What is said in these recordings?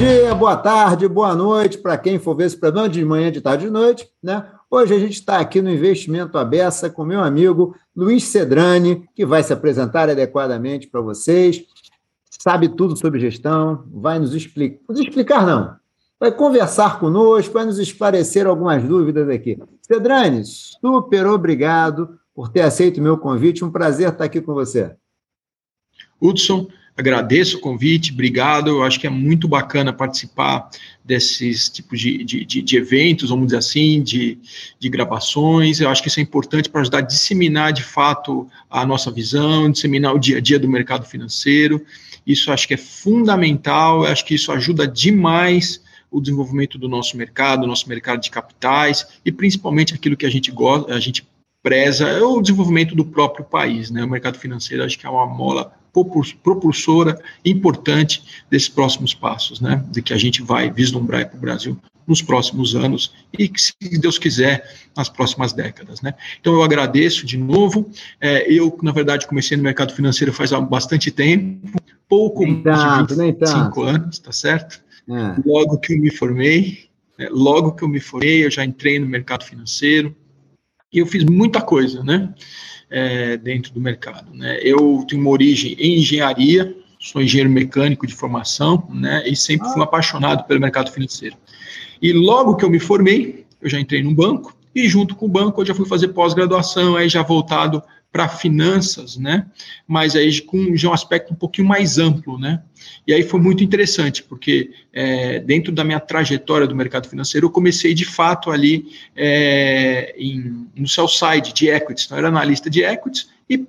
dia, boa tarde, boa noite para quem for ver esse programa de manhã, de tarde, de noite, né? Hoje a gente está aqui no Investimento Abessa com meu amigo Luiz Cedrani, que vai se apresentar adequadamente para vocês. Sabe tudo sobre gestão, vai nos explicar. Nos explicar, não. Vai conversar conosco, vai nos esclarecer algumas dúvidas aqui. Cedrani, super obrigado por ter aceito o meu convite. Um prazer estar aqui com você. Hudson, agradeço o convite, obrigado. Eu acho que é muito bacana participar desses tipos de, de, de, de eventos, vamos dizer assim, de, de gravações. Eu acho que isso é importante para ajudar a disseminar de fato a nossa visão, disseminar o dia a dia do mercado financeiro. Isso acho que é fundamental, eu acho que isso ajuda demais o desenvolvimento do nosso mercado, nosso mercado de capitais e principalmente aquilo que a gente gosta, a gente preza é o desenvolvimento do próprio país, né? O mercado financeiro acho que é uma mola propulsora importante desses próximos passos, né? De que a gente vai vislumbrar para o Brasil nos próximos anos e que, se Deus quiser, nas próximas décadas, né? Então eu agradeço de novo. É, eu, na verdade, comecei no mercado financeiro faz bastante tempo, pouco nem tanto, de 25 anos, tá certo? É. Logo que eu me formei, né? logo que eu me formei, eu já entrei no mercado financeiro e eu fiz muita coisa, né? É, dentro do mercado, né? Eu tenho uma origem em engenharia, sou engenheiro mecânico de formação, né? E sempre fui ah. apaixonado pelo mercado financeiro. E logo que eu me formei, eu já entrei num banco e junto com o banco eu já fui fazer pós-graduação, aí já voltado para finanças, né? Mas aí com já um aspecto um pouquinho mais amplo, né? E aí foi muito interessante, porque é, dentro da minha trajetória do mercado financeiro, eu comecei de fato ali é, em, no sell side de equities, então eu era analista de equities e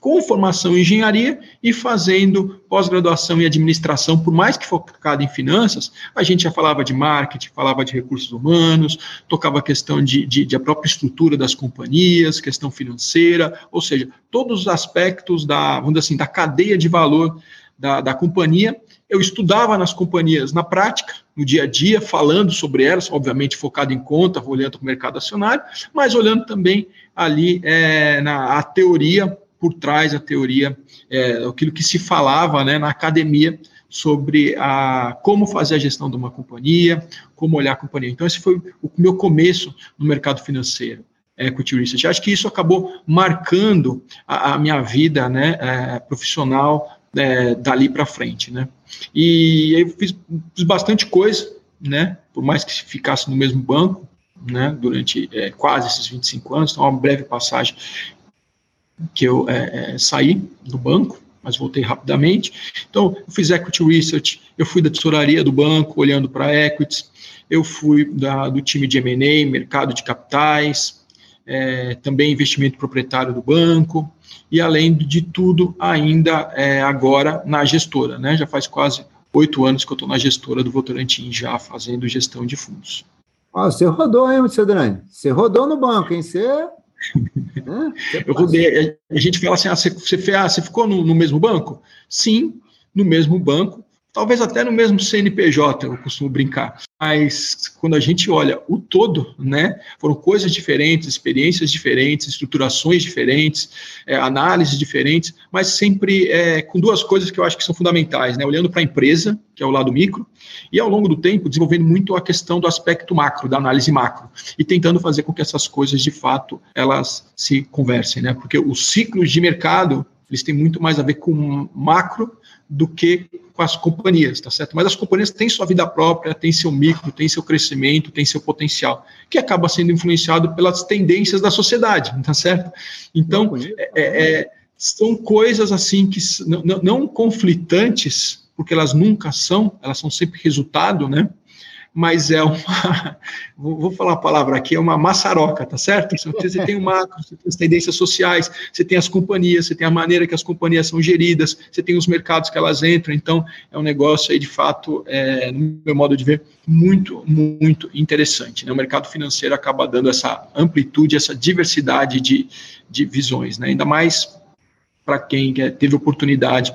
com formação em engenharia e fazendo pós-graduação em administração, por mais que focado em finanças, a gente já falava de marketing, falava de recursos humanos, tocava a questão de, de, de, a própria estrutura das companhias, questão financeira, ou seja, todos os aspectos da, vamos dizer assim, da cadeia de valor da, da companhia. Eu estudava nas companhias na prática, no dia a dia, falando sobre elas, obviamente focado em conta, olhando para o mercado acionário, mas olhando também ali é, na a teoria por trás da teoria, é, aquilo que se falava né, na academia sobre a, como fazer a gestão de uma companhia, como olhar a companhia. Então, esse foi o meu começo no mercado financeiro, equity research. Acho que isso acabou marcando a, a minha vida né, é, profissional é, dali para frente. Né? E eu fiz, fiz, bastante coisa, né, por mais que ficasse no mesmo banco, né, durante é, quase esses 25 anos, então uma breve passagem que eu é, é, saí do banco, mas voltei rapidamente. Então, eu fiz equity research, eu fui da tesouraria do banco, olhando para equities, eu fui da, do time de M&A, mercado de capitais, é, também investimento proprietário do banco, e além de tudo, ainda é, agora na gestora, né? Já faz quase oito anos que eu estou na gestora do Votorantim, já fazendo gestão de fundos. Ah, você rodou, hein, Cedrani? Você rodou no banco, hein? Você eu rodei, a gente fala assim, ah, você, você, ah, você ficou no, no, mesmo banco? Sim, no mesmo banco, talvez até no mesmo CNPJ, eu costumo brincar. Mas quando a gente olha o todo, né, foram coisas diferentes, experiências diferentes, estruturações diferentes, é, análises diferentes, mas sempre é, com duas coisas que eu acho que são fundamentais, né, olhando para a empresa, que é o lado micro, e ao longo do tempo desenvolvendo muito a questão do aspecto macro, da análise macro, e tentando fazer com que essas coisas de fato elas se conversem, né, porque os ciclos de mercado eles têm muito mais a ver com macro do que com as companhias, tá certo? Mas as companhias têm sua vida própria, têm seu micro, têm seu crescimento, têm seu potencial, que acaba sendo influenciado pelas tendências da sociedade, tá certo? Então, é, é, são coisas assim que não, não conflitantes, porque elas nunca são, elas são sempre resultado, né? Mas é uma, vou falar a palavra aqui, é uma maçaroca, tá certo? Você tem o macro, você tem as tendências sociais, você tem as companhias, você tem a maneira que as companhias são geridas, você tem os mercados que elas entram, então é um negócio aí, de fato, é, no meu modo de ver, muito, muito interessante. Né? O mercado financeiro acaba dando essa amplitude, essa diversidade de, de visões, né? ainda mais para quem teve oportunidade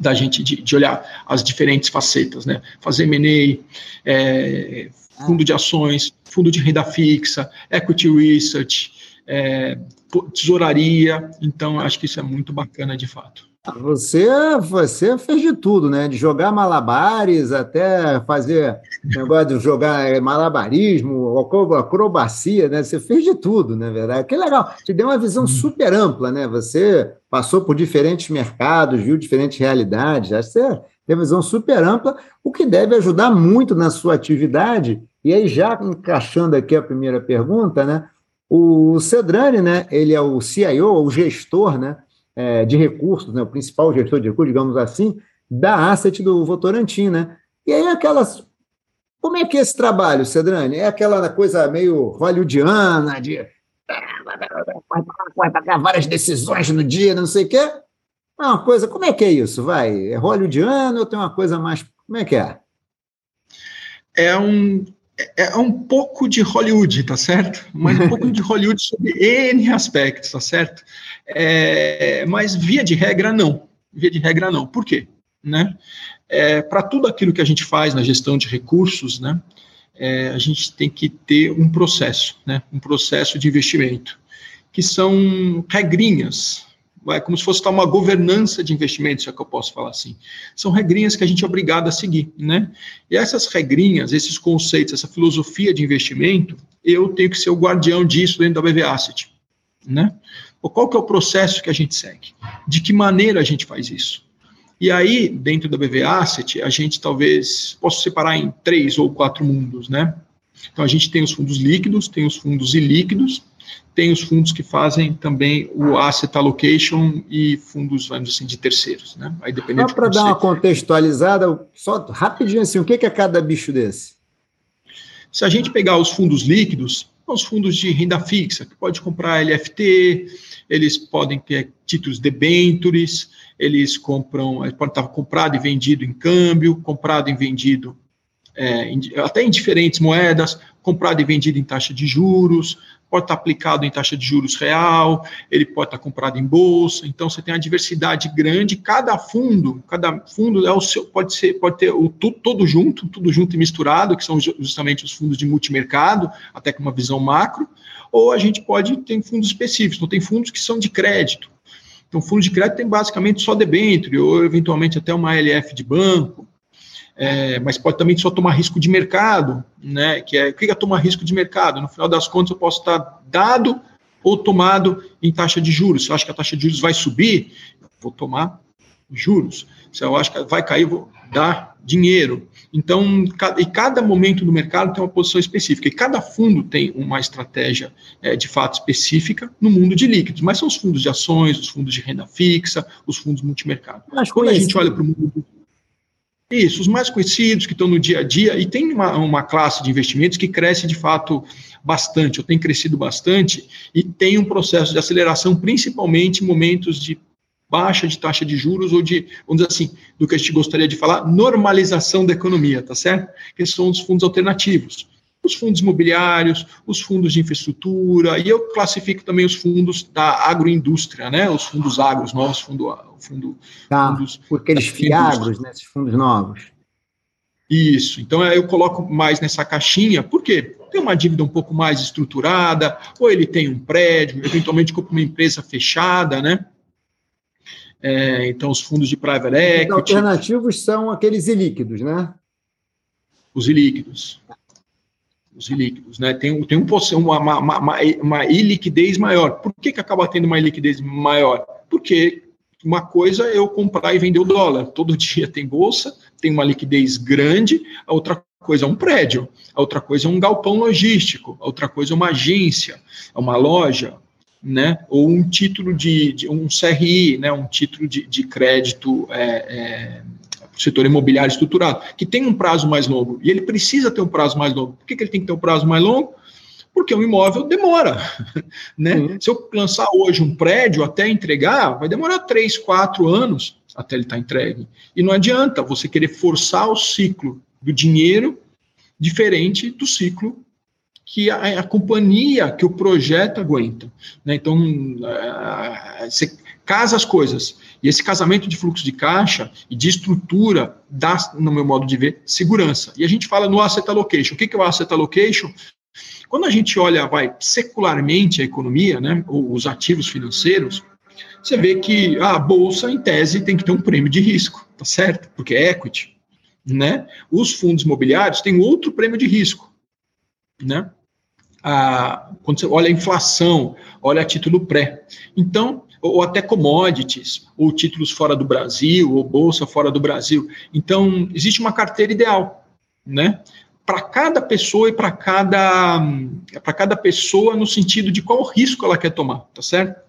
da gente de, de, olhar as diferentes facetas, né? Fazer M&A, é, fundo de ações, fundo de renda fixa, equity research, é, tesouraria. Então, acho que isso é muito bacana de fato. Você, você fez de tudo, né? De jogar malabares até fazer negócio de jogar malabarismo, acrobacia, né? Você fez de tudo, na verdade. Que legal. Te deu uma visão uhum. super ampla, né? Você passou por diferentes mercados, viu diferentes realidades. Acho que você tem uma visão super ampla, o que deve ajudar muito na sua atividade. E aí, já encaixando aqui a primeira pergunta, né? O Cedrani, né? Ele é o CIO, o gestor, né? É, de recursos, né, o principal gestor de recursos, digamos assim, da asset do Votorantim, né? E aí aquelas... Como é que é esse trabalho, Cedrani? É aquela coisa meio hollywoodiana, de pagar várias decisões no dia, não sei o quê? É uma coisa, como é que é isso? Vai, é hollywoodiano ou tem uma coisa mais, como é que é? É um, é, é um pouco de Hollywood, tá certo? Mas um pouco de Hollywood sobre N aspectos, tá certo? É, mas via de regra, não. Via de regra, não. Por quê? Né? É, Para tudo aquilo que a gente faz na gestão de recursos, né, é, a gente tem que ter um processo, né, um processo de investimento, que são regrinhas, é como se fosse uma governança de investimentos, se é que eu posso falar assim. São regrinhas que a gente é obrigado a seguir, né? E essas regrinhas, esses conceitos, essa filosofia de investimento, eu tenho que ser o guardião disso dentro da BV Asset, né? Qual que é o processo que a gente segue? De que maneira a gente faz isso? E aí, dentro da BV Asset, a gente talvez possa separar em três ou quatro mundos, né? Então, a gente tem os fundos líquidos, tem os fundos ilíquidos, tem os fundos que fazem também o asset allocation e fundos, vamos dizer assim, de terceiros, né? Aí dependendo Só para dar uma contextualizada, só rapidinho assim, o que é cada bicho desse? Se a gente pegar os fundos líquidos, os fundos de renda fixa, que pode comprar LFT, eles podem ter títulos debentures, eles compram, pode estar comprado e vendido em câmbio, comprado e vendido é, até em diferentes moedas, comprado e vendido em taxa de juros, pode estar aplicado em taxa de juros real, ele pode estar comprado em bolsa. Então você tem uma diversidade grande. Cada fundo, cada fundo é o seu, pode ser, pode ter o tudo todo junto, tudo junto e misturado, que são justamente os fundos de multimercado, até com uma visão macro. Ou a gente pode ter fundos específicos. Então tem fundos que são de crédito. Então, fundo de crédito tem basicamente só debênture, ou eventualmente até uma LF de banco é, mas pode também só tomar risco de mercado, né? Que é o que é tomar risco de mercado? No final das contas, eu posso estar dado ou tomado em taxa de juros. Se eu acho que a taxa de juros vai subir, vou tomar juros. Se eu acho que vai cair, vou dar dinheiro. Então, e cada momento do mercado tem uma posição específica. E cada fundo tem uma estratégia é, de fato específica no mundo de líquidos. Mas são os fundos de ações, os fundos de renda fixa, os fundos multimercado. Mas Quando a gente olha para o mundo isso, os mais conhecidos que estão no dia a dia, e tem uma, uma classe de investimentos que cresce de fato bastante, ou tem crescido bastante, e tem um processo de aceleração, principalmente em momentos de baixa de taxa de juros, ou de, vamos dizer assim, do que a gente gostaria de falar, normalização da economia, tá certo? Que são os fundos alternativos os fundos imobiliários, os fundos de infraestrutura, e eu classifico também os fundos da agroindústria, né? Os fundos agros, novos fundo, fundo, tá, fundos. Porque eles fiagros, né? Esses fundos novos. Isso. Então eu coloco mais nessa caixinha, por quê? Tem uma dívida um pouco mais estruturada, ou ele tem um prédio, eventualmente compra uma empresa fechada, né? É, então, os fundos de private equity. Os alternativos são aqueles ilíquidos, né? Os ilíquidos os ilíquidos, né? Tem, tem um, uma, uma, uma, uma iliquidez maior. Por que, que acaba tendo uma iliquidez maior? Porque uma coisa é eu comprar e vender o dólar. Todo dia tem bolsa, tem uma liquidez grande, a outra coisa é um prédio, a outra coisa é um galpão logístico, a outra coisa é uma agência, é uma loja, né? Ou um título de, de um CRI, né? Um título de, de crédito é, é, setor imobiliário estruturado, que tem um prazo mais longo, e ele precisa ter um prazo mais longo. Por que, que ele tem que ter um prazo mais longo? Porque o imóvel demora. Né? Uhum. Se eu lançar hoje um prédio até entregar, vai demorar três, quatro anos até ele estar tá entregue. E não adianta você querer forçar o ciclo do dinheiro diferente do ciclo que a, a, companhia, que o projeto aguenta. Né? Então, você casa as coisas. E esse casamento de fluxo de caixa e de estrutura dá, no meu modo de ver, segurança. E a gente fala no asset allocation. O que é o asset allocation? Quando a gente olha, vai, secularmente a economia, né, os ativos financeiros, você vê que a bolsa, em tese, tem que ter um prêmio de risco, tá certo? Porque é equity, né? Os fundos imobiliários têm outro prêmio de risco, né? Ah, quando você olha a inflação, olha a título pré. Então, ou até commodities, ou títulos fora do Brasil, ou bolsa fora do Brasil. Então, existe uma carteira ideal, né? Para cada pessoa e para cada, para cada pessoa no sentido de qual risco ela quer tomar, tá certo?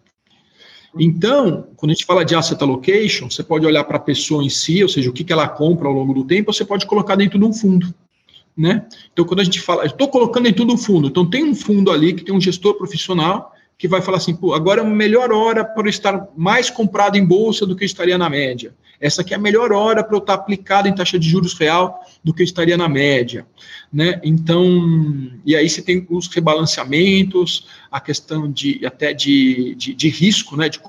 Então, quando a gente fala de asset allocation, você pode olhar para a pessoa em si, ou seja, o que, que ela compra ao longo do tempo, você pode colocar dentro de um fundo. Né? Então, quando a gente fala, estou colocando dentro de um fundo, então tem um fundo ali que tem um gestor profissional que vai falar assim, Pô, agora é a melhor hora para eu estar mais comprado em bolsa do que estaria na média. Essa aqui é a melhor hora para eu estar aplicado em taxa de juros real do que estaria na média. Né? Então, e aí você tem os rebalanceamentos, a questão de até de, de, de risco, né? de,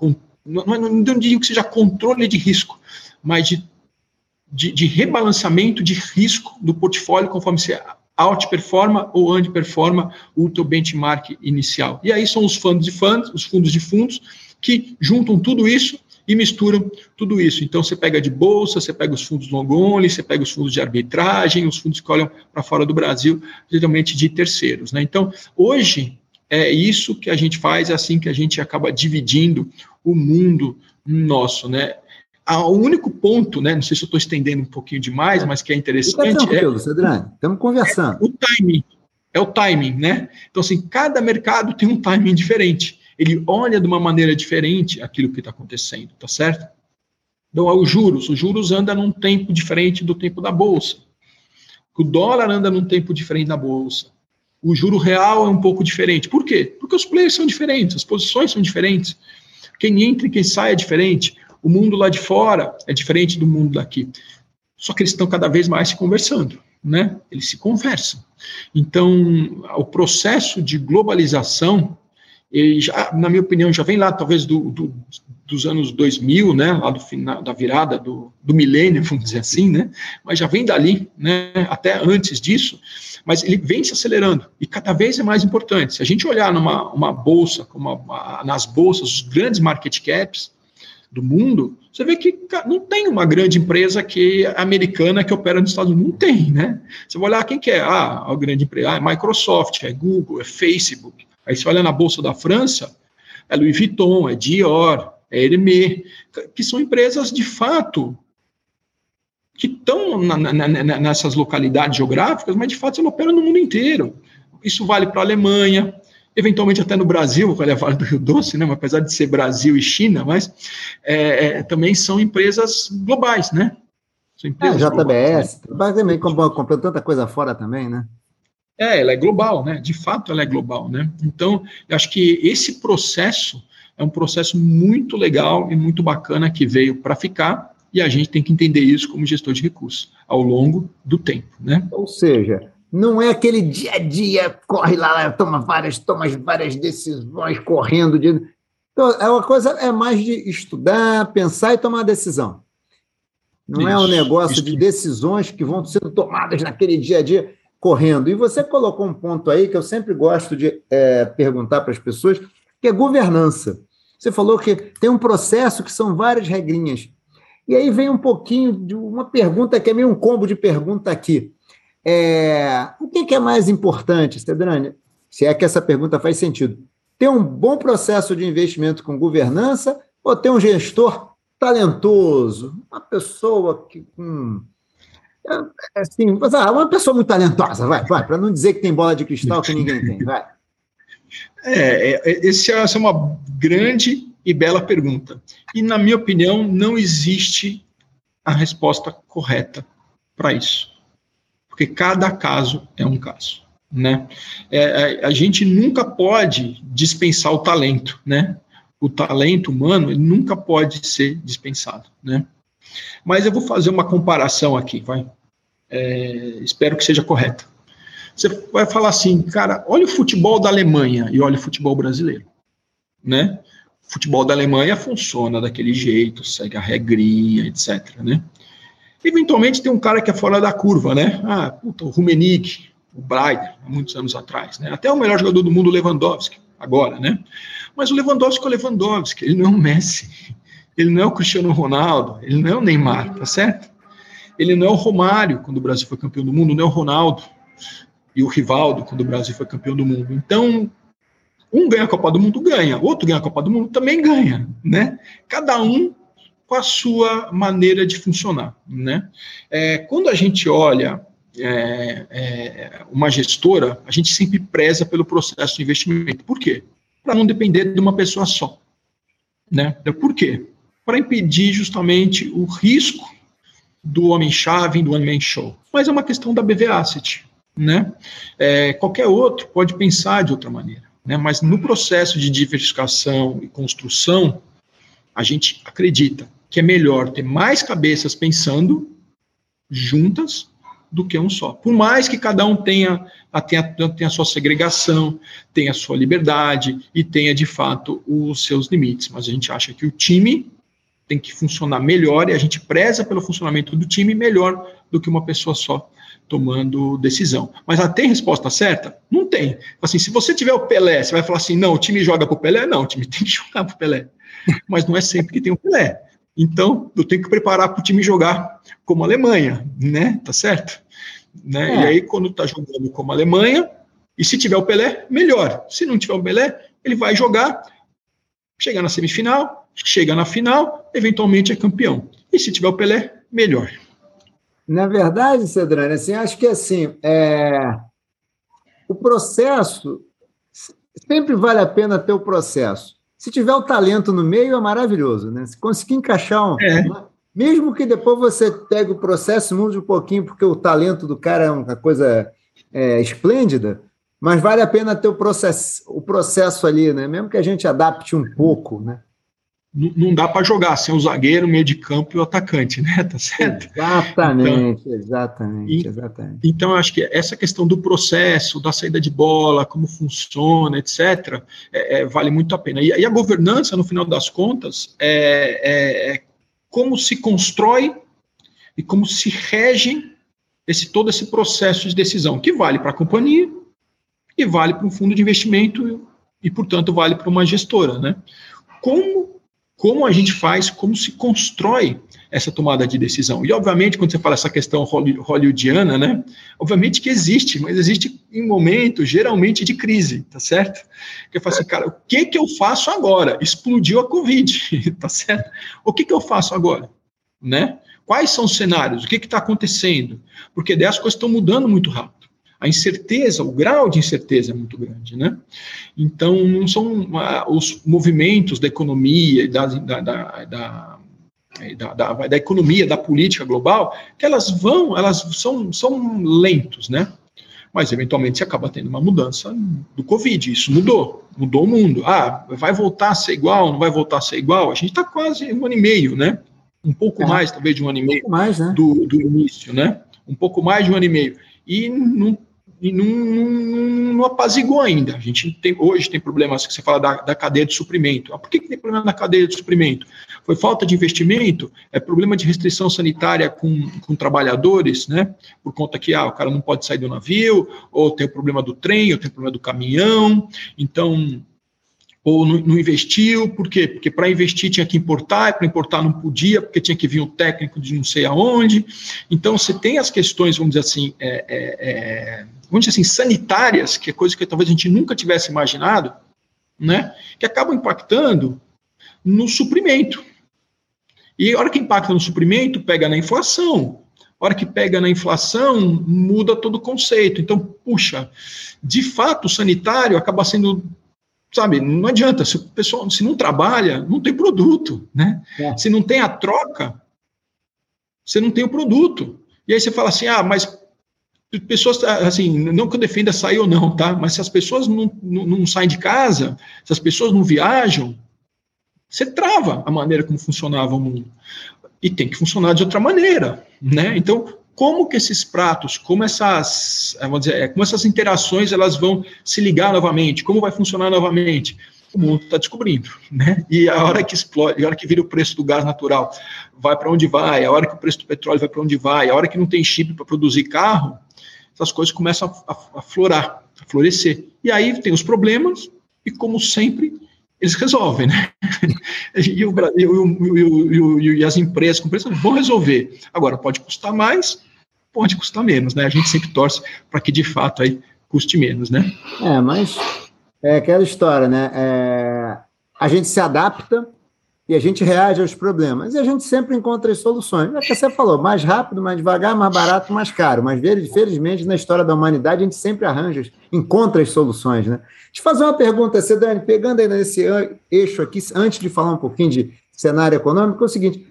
não, não, não digo que seja controle de risco, mas de, de, de rebalanceamento de risco do portfólio conforme você outperforma ou underperforma o teu benchmark inicial. E aí são os fundos de fundos, os fundos de fundos, que juntam tudo isso e misturam tudo isso. Então você pega de bolsa, você pega os fundos long only, você pega os fundos de arbitragem, os fundos que olham para fora do Brasil, geralmente de terceiros. Né? Então, hoje é isso que a gente faz, é assim que a gente acaba dividindo o mundo nosso, né? O único ponto, né, não sei se eu estou estendendo um pouquinho demais, mas que é interessante. Fica é, Cedrani, estamos conversando. É o timing. É o timing, né? Então, assim, cada mercado tem um timing diferente. Ele olha de uma maneira diferente aquilo que está acontecendo, tá certo? Então, é os juros. Os juros andam num tempo diferente do tempo da bolsa. O dólar anda num tempo diferente da bolsa. O juro real é um pouco diferente. Por quê? Porque os players são diferentes, as posições são diferentes. Quem entra e quem sai é diferente. O mundo lá de fora é diferente do mundo daqui. Só que eles estão cada vez mais se conversando, né? Eles se conversam. Então, o processo de globalização, já, na minha opinião, já vem lá, talvez, do, do, dos anos 2000, né? Lá do final, da virada do, do milênio, vamos dizer assim, né? Mas já vem dali, né? Até antes disso. Mas ele vem se acelerando e cada vez é mais importante. Se a gente olhar numa uma bolsa, nas bolsas, os grandes market caps, do mundo, você vê que não tem uma grande empresa que americana que opera nos Estados Unidos. Não tem, né? Você vai olhar quem que é. Ah, a grande empresa. Ah, é Microsoft, é Google, é Facebook. Aí você olha na Bolsa da França, é Louis Vuitton, é Dior, é Hermès, que são empresas de fato que estão nessas localidades geográficas, mas de fato elas operam no mundo inteiro. Isso vale para a Alemanha, eventualmente até no Brasil, com a Vale do Rio Doce, né? apesar de ser Brasil e China, mas é, é, também são empresas globais, né? São empresas é, JBS, globais, né? também comprou tanta coisa fora também, né? É, ela é global, né? De fato, ela é global, né? Então, eu acho que esse processo é um processo muito legal e muito bacana que veio para ficar e a gente tem que entender isso como gestor de recursos ao longo do tempo, né? Ou seja, não é aquele dia a dia, corre lá, toma várias, toma várias decisões correndo. De... Então, é uma coisa, é mais de estudar, pensar e tomar decisão. Não isso, é um negócio isso. de decisões que vão sendo tomadas naquele dia a dia correndo. E você colocou um ponto aí que eu sempre gosto de é, perguntar para as pessoas, que é governança. Você falou que tem um processo que são várias regrinhas. E aí vem um pouquinho de uma pergunta que é meio um combo de pergunta aqui. É, o que é mais importante, Stedrani? Se é que essa pergunta faz sentido. Ter um bom processo de investimento com governança ou ter um gestor talentoso? Uma pessoa que. Hum, assim, uma pessoa muito talentosa, vai, vai, para não dizer que tem bola de cristal que ninguém tem, vai. É, é, essa é uma grande e bela pergunta. E, na minha opinião, não existe a resposta correta para isso porque cada caso é um caso. Né? É, a, a gente nunca pode dispensar o talento, né? O talento humano nunca pode ser dispensado, né? Mas eu vou fazer uma comparação aqui, vai. É, espero que seja correta. Você vai falar assim, cara, olha o futebol da Alemanha e olha o futebol brasileiro, né? O futebol da Alemanha funciona daquele jeito, segue a regrinha, etc, né? Eventualmente tem um cara que é fora da curva, né? Ah, puta, o Rumenick, o Breider, há muitos anos atrás, né? Até o melhor jogador do mundo, Lewandowski, agora, né? Mas o Lewandowski é o Lewandowski, ele não é o Messi, ele não é o Cristiano Ronaldo, ele não é o Neymar, tá certo? Ele não é o Romário, quando o Brasil foi campeão do mundo, não é o Ronaldo e o Rivaldo, quando o Brasil foi campeão do mundo. Então, um ganha a Copa do Mundo, ganha. Outro ganha a Copa do Mundo, também ganha, né? Cada um com a sua maneira de funcionar, né? É, quando a gente olha é, é, uma gestora, a gente sempre preza pelo processo de investimento. Por quê? Para não depender de uma pessoa só, né? Por quê? Para impedir justamente o risco do homem-chave, do one-man show. Mas é uma questão da BV Asset, né? É, qualquer outro pode pensar de outra maneira. Né? Mas no processo de diversificação e construção, a gente acredita que é melhor ter mais cabeças pensando juntas do que um só. Por mais que cada um tenha, tenha, tenha a sua segregação, tenha a sua liberdade e tenha, de fato, os seus limites. Mas a gente acha que o time tem que funcionar melhor e a gente preza pelo funcionamento do time melhor do que uma pessoa só tomando decisão. Mas ela tem resposta certa? Não tem. Assim, se você tiver o Pelé, você vai falar assim, não, o time joga para o Pelé? Não, o time tem que jogar para o Pelé. Mas não é sempre que tem o Pelé. Então, eu tenho que preparar para o time jogar como a Alemanha, né? Tá certo? Né? É. E aí, quando está jogando como a Alemanha, e se tiver o Pelé, melhor. Se não tiver o Pelé, ele vai jogar, chegar na semifinal, chega na final, eventualmente é campeão. E se tiver o Pelé, melhor. Na verdade, Cedrani, assim, acho que assim, é... o processo sempre vale a pena ter o processo. Se tiver o talento no meio, é maravilhoso, né? Se conseguir encaixar um. É. Mesmo que depois você pegue o processo, mude um pouquinho, porque o talento do cara é uma coisa é, esplêndida, mas vale a pena ter o processo, o processo ali, né? Mesmo que a gente adapte um pouco, né? Não dá para jogar sem o zagueiro, o meio de campo e o atacante, né? Tá certo? Exatamente, então, exatamente, exatamente. Então, acho que essa questão do processo, da saída de bola, como funciona, etc., é, é, vale muito a pena. E, e, a governança, no final das contas, é, é, é como se constrói e como se rege esse, todo esse processo de decisão, que vale para a companhia e vale para um fundo de investimento e, portanto, vale para uma gestora, né? Como como a gente faz, como se constrói essa tomada de decisão. E, obviamente, quando você fala essa questão hollywoodiana, né, obviamente que existe, mas existe em momentos, geralmente, de crise, tá certo? Que eu falo assim, cara, o que que eu faço agora? Explodiu a Covid, tá certo? O que que eu faço agora? Né? Quais são os cenários? O que está acontecendo? Porque daí as coisas estão mudando muito rápido a incerteza, o grau de incerteza é muito grande, né? Então, não são uh, os movimentos da economia, da, da, da, da da, da, da, economia, da política global, que elas vão, elas são, são lentos, né? Mas eventualmente você acaba tendo uma mudança do Covid, isso mudou, mudou o mundo. Ah, vai voltar a ser igual, não vai voltar a ser igual? A gente está quase um ano e meio, né? Um pouco é. mais, talvez, de um ano e meio um mais, né? do, do início, né? Um pouco mais de um ano e meio. E não e não, não, não, apazigou ainda. A gente tem, hoje tem problemas que você fala da, da cadeia de suprimento. Ah, por que, que tem problema na cadeia de suprimento? Foi falta de investimento? É problema de restrição sanitária com, com trabalhadores, né? Por conta que ah, o cara não pode sair do navio, ou tem o problema do trem, ou tem o problema do caminhão. Então, ou não, investiu, por quê? Porque para investir tinha que importar, e para importar não podia, porque tinha que vir um técnico de não sei aonde. Então, você tem as questões, vamos dizer assim, é, é, é, vamos dizer assim, sanitárias, que é coisa que talvez a gente nunca tivesse imaginado, né? que acabam impactando no suprimento. E a hora que impacta no suprimento, pega na inflação. A hora que pega na inflação, muda todo o conceito. Então, puxa, de fato, o sanitário acaba sendo sabe, não adianta, se o pessoal se não trabalha, não tem produto, né? É. Se não tem a troca, você não tem o produto. E aí você fala assim, ah, mas pessoas, assim, não que eu defenda sair ou não, tá? Mas se as pessoas não, não, não saem de casa, se as pessoas não viajam, você trava a maneira como funcionava o mundo. E tem que funcionar de outra maneira, né? Então, como que esses pratos, como essas, eh, vamos dizer, como essas interações elas vão se ligar novamente, como vai funcionar novamente, o mundo está descobrindo, né? E a hora que explode, a hora que vira o preço do gás natural, vai para onde vai, a hora que o preço do petróleo vai para onde vai, a hora que não tem chip para produzir carro, essas coisas começam a, a, a florar, a florescer. E aí tem os problemas, e como sempre, eles resolvem, né? E, o, e, e, e as empresas com vão resolver. Agora, pode custar mais, pode custar menos, né? A gente sempre torce para que de fato aí custe menos, né? É, mas é aquela história, né? É, a gente se adapta e a gente reage aos problemas. E a gente sempre encontra as soluções. É o que você falou, mais rápido, mais devagar, mais barato, mais caro. Mas, felizmente, na história da humanidade, a gente sempre arranja, encontra as soluções. Né? Eu fazer uma pergunta, Cedane, pegando aí nesse eixo aqui, antes de falar um pouquinho de cenário econômico, é o seguinte,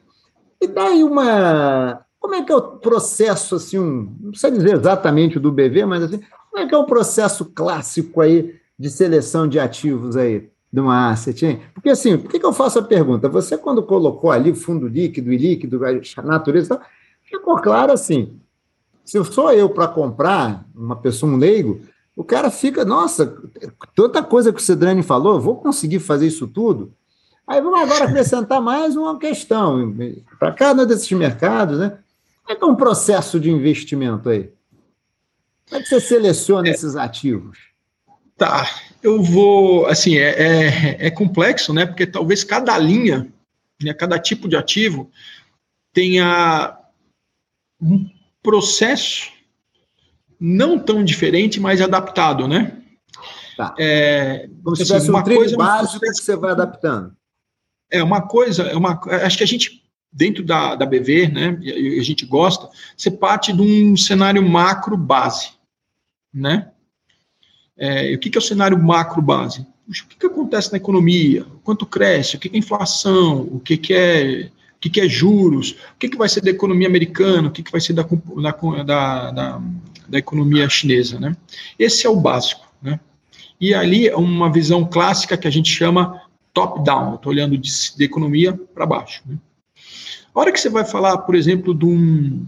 e daí uma... Como é que é o processo, assim, um, não precisa dizer exatamente o do BV, mas assim, como é que é o processo clássico aí de seleção de ativos aí? De uma asset, hein? Porque assim, por que, que eu faço a pergunta? Você, quando colocou ali o fundo líquido e líquido, a natureza, ficou claro assim: se eu sou eu para comprar, uma pessoa, um leigo, o cara fica, nossa, tanta coisa que o Cedrani falou, vou conseguir fazer isso tudo. Aí vamos agora acrescentar mais uma questão. Para cada desses mercados, né? Como é que é um processo de investimento aí? Como é que você seleciona é. esses ativos? Tá, eu vou, assim, é, é, é, complexo, né? Porque talvez cada linha, né, cada tipo de ativo tenha um processo não tão diferente, mas adaptado, né? Tá. É, Como se assim, uma coisa básico que você vai adaptando. É uma coisa, é uma, acho que a gente dentro da, da BV, né? E a gente gosta, você parte de um cenário macro base, né? É, o que, que, é o cenário macro base? O que, que acontece na economia? Quanto cresce? O que, que é inflação? O que, é o que, é juros? O que, vai ser da economia americana? O que, que vai ser da, da, da, da economia chinesa? Né? Esse é o básico. Né? E ali é uma visão clássica que a gente chama top-down. Estou olhando de, de economia para baixo. Né? A hora que você vai falar, por exemplo, de um.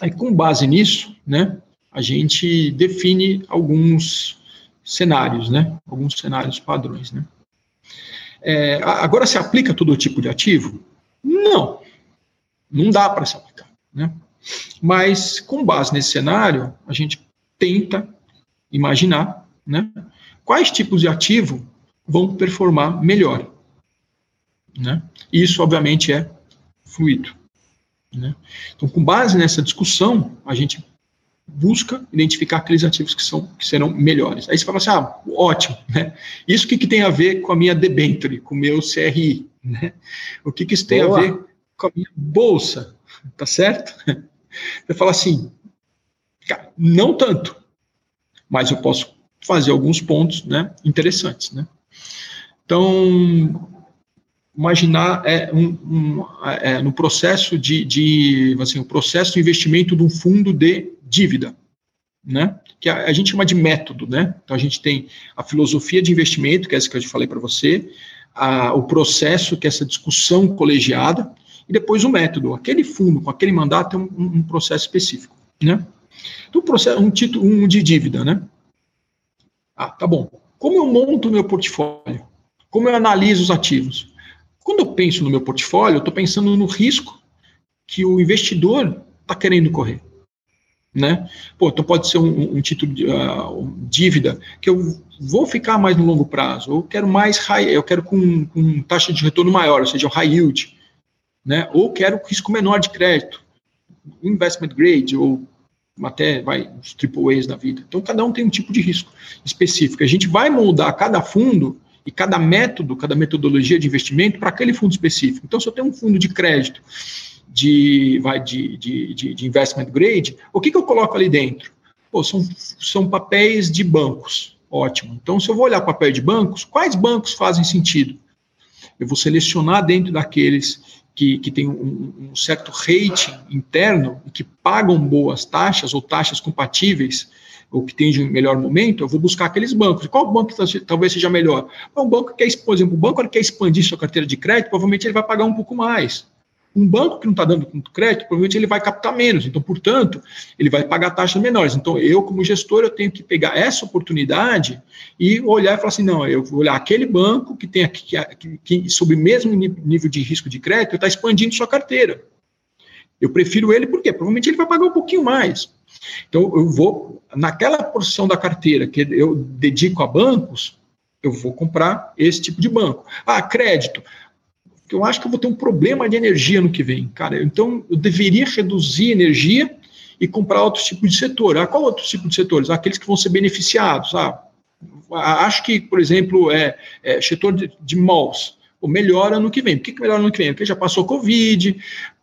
Aí, com base nisso, né, a gente define alguns cenários, né? Alguns cenários padrões, né? É, agora, se aplica todo tipo de ativo? Não. Não dá para se aplicar, né? Mas, com base nesse cenário, a gente tenta imaginar, né? Quais tipos de ativo vão performar melhor, né? Isso, obviamente, é fluido. Né? Então, com base nessa discussão, a gente busca identificar aqueles ativos que, são, que serão melhores. Aí você fala assim, ah, ótimo, né? Isso que, que tem a ver com a minha debenture, com o meu CRI, né? O que, que isso tem Boa. a ver com a minha bolsa, tá certo? Você fala assim, cara, não tanto, mas eu posso fazer alguns pontos, né, interessantes, né? Então, imaginar é, um, um, é, no processo de, de assim, o processo de investimento de um fundo de dívida, né? Que a, a, gente chama de método, né? Então a gente tem a filosofia de investimento, que é essa que eu já falei para você, a, o processo, que é essa discussão colegiada, e depois o método. Aquele fundo com aquele mandato tem um, um processo específico, né? Então, processo, um título um de dívida, né? Ah, tá bom. Como eu monto o meu portfólio? Como eu analiso os ativos? Quando eu penso no meu portfólio, eu estou pensando no risco que o investidor está querendo correr. Né? Pô, então pode ser um, um título de uh, dívida que eu vou ficar mais no longo prazo, ou quero mais high, eu quero com, com taxa de retorno maior, ou seja, high yield, né? Ou quero risco menor de crédito, investment grade, ou até vai os triple A's da vida. Então cada um tem um tipo de risco específico. A gente vai moldar cada fundo e cada método, cada metodologia de investimento para aquele fundo específico. Então, se eu tenho um fundo de crédito de, vai, de, de, de, de investment grade, o que, que eu coloco ali dentro? Pô, são, são papéis de bancos. Ótimo. Então, se eu vou olhar papel de bancos, quais bancos fazem sentido? Eu vou selecionar dentro daqueles que, que têm um, um certo rating interno e que pagam boas taxas ou taxas compatíveis ou que tem um melhor momento, eu vou buscar aqueles bancos. Qual banco talvez seja melhor? Um banco que quer, por exemplo, o banco que quer expandir sua carteira de crédito, provavelmente ele vai pagar um pouco mais. Um banco que não está dando crédito, provavelmente ele vai captar menos. Então, portanto, ele vai pagar taxas menores. Então, eu, como gestor, eu tenho que pegar essa oportunidade e olhar e falar assim, não, eu vou olhar aquele banco que tem aqui, que, que sob o mesmo nível de risco de crédito, está expandindo sua carteira. Eu prefiro ele porque provavelmente ele vai pagar um pouquinho mais. Então, eu vou, naquela porção da carteira que eu dedico a bancos, eu vou comprar esse tipo de banco. Ah, crédito. Eu acho que eu vou ter um problema de energia no que vem. Cara, então eu deveria reduzir energia e comprar outros tipos de setor. Ah, qual outro tipo de setores? Ah, aqueles que vão ser beneficiados. Ah, acho que, por exemplo, é, é setor de, de malls melhora no que vem. Por que, que melhora no que vem? Porque já passou Covid,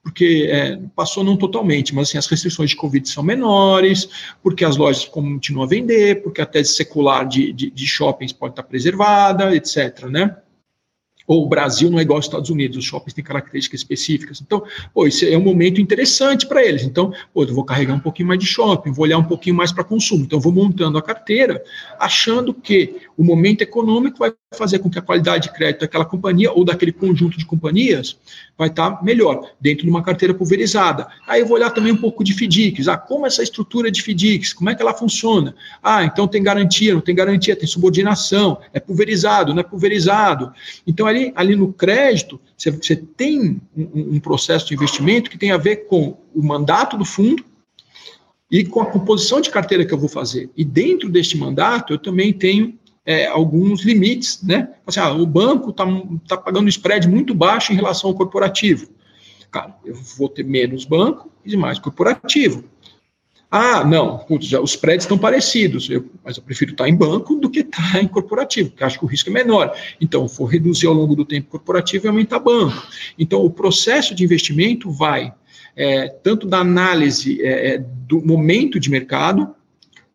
porque é, passou não totalmente, mas assim, as restrições de Covid são menores, porque as lojas continuam a vender, porque a tese secular de, de, de shoppings pode estar preservada, etc. Né? Ou o Brasil não é igual aos Estados Unidos, os shoppings têm características específicas. Então, pô, isso é um momento interessante para eles. Então, pô, eu vou carregar um pouquinho mais de shopping, vou olhar um pouquinho mais para consumo. Então, eu vou montando a carteira, achando que o momento econômico vai fazer com que a qualidade de crédito daquela companhia ou daquele conjunto de companhias vai estar tá melhor, dentro de uma carteira pulverizada. Aí eu vou olhar também um pouco de FDICs. Ah, como essa estrutura de FDICs, como é que ela funciona? Ah, então tem garantia, não tem garantia, tem subordinação, é pulverizado, não é pulverizado. Então, ali, ali no crédito, você, você tem um, um processo de investimento que tem a ver com o mandato do fundo, e com a composição de carteira que eu vou fazer. E dentro deste mandato, eu também tenho é, alguns limites, né? Assim, ah, o banco está tá pagando um spread muito baixo em relação ao corporativo. Cara, eu vou ter menos banco e mais corporativo. Ah, não, putz, os prédios estão parecidos, eu, mas eu prefiro estar em banco do que estar em corporativo, porque acho que o risco é menor. Então, vou reduzir ao longo do tempo corporativo e aumentar banco. Então, o processo de investimento vai é, tanto da análise é, é do momento de mercado,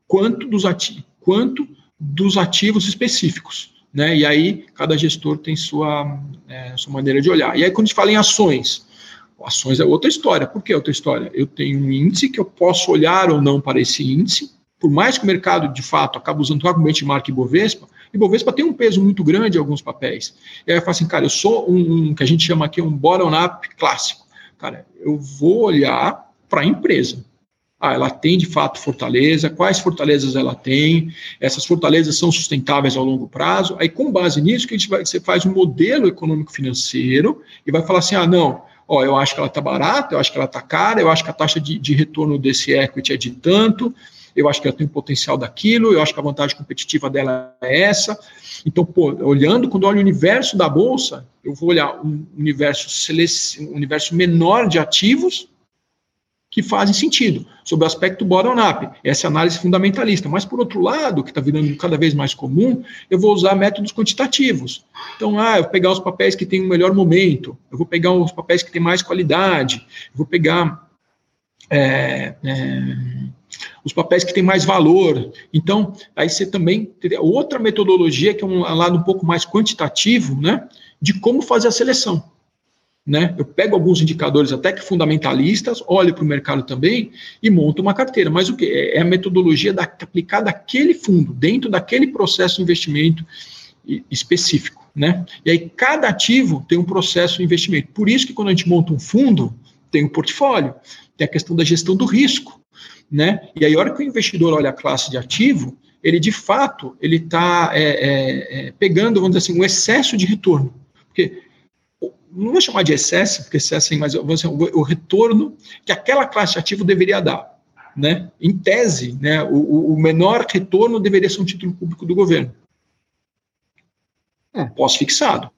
quanto dos ativos, quanto dos ativos específicos. Né? E aí, cada gestor tem sua, é, sua maneira de olhar. E aí, quando a gente fala em ações, Ações é outra história. Por que outra história? Eu tenho um índice que eu posso olhar ou não para esse índice, por mais que o mercado, de fato, acabe usando como benchmark Ibovespa, Ibovespa tem um peso muito grande em alguns papéis. E aí eu falo assim, cara, eu sou um, um que a gente chama aqui um bottom-up clássico. Cara, eu vou olhar para a empresa. Ah, ela tem de fato fortaleza, quais fortalezas ela tem, essas fortalezas são sustentáveis ao longo prazo. Aí, com base nisso, que a gente vai, você faz um modelo econômico financeiro e vai falar assim: ah, não, ó, eu acho que ela está barata, eu acho que ela está cara, eu acho que a taxa de, de retorno desse equity é de tanto, eu acho que ela tem o potencial daquilo, eu acho que a vantagem competitiva dela é essa. Então, pô, olhando, quando eu olho o universo da bolsa, eu vou olhar um universo, um universo menor de ativos que fazem sentido, sobre o aspecto bottom-up, essa é análise fundamentalista. Mas, por outro lado, que está virando cada vez mais comum, eu vou usar métodos quantitativos. Então, ah, eu vou pegar os papéis que têm um melhor momento, eu vou pegar os papéis que têm mais qualidade, eu vou pegar é, é, os papéis que têm mais valor. Então, aí você também teria outra metodologia, que é um lado um pouco mais quantitativo, né, de como fazer a seleção. Né? Eu pego alguns indicadores até que fundamentalistas, olho para o mercado também e monto uma carteira. Mas o que? É a metodologia da, aplicada àquele fundo, dentro daquele processo de investimento específico. Né? E aí cada ativo tem um processo de investimento. Por isso que quando a gente monta um fundo, tem um portfólio, tem a questão da gestão do risco. Né? E aí, a hora que o investidor olha a classe de ativo, ele de fato ele está é, é, é, pegando, vamos dizer assim, um excesso de retorno. Porque não vou chamar de excesso, porque excesso é mais dizer, o retorno que aquela classe de ativo deveria dar. Né? Em tese, né, o, o menor retorno deveria ser um título público do governo. É. Pós-fixado.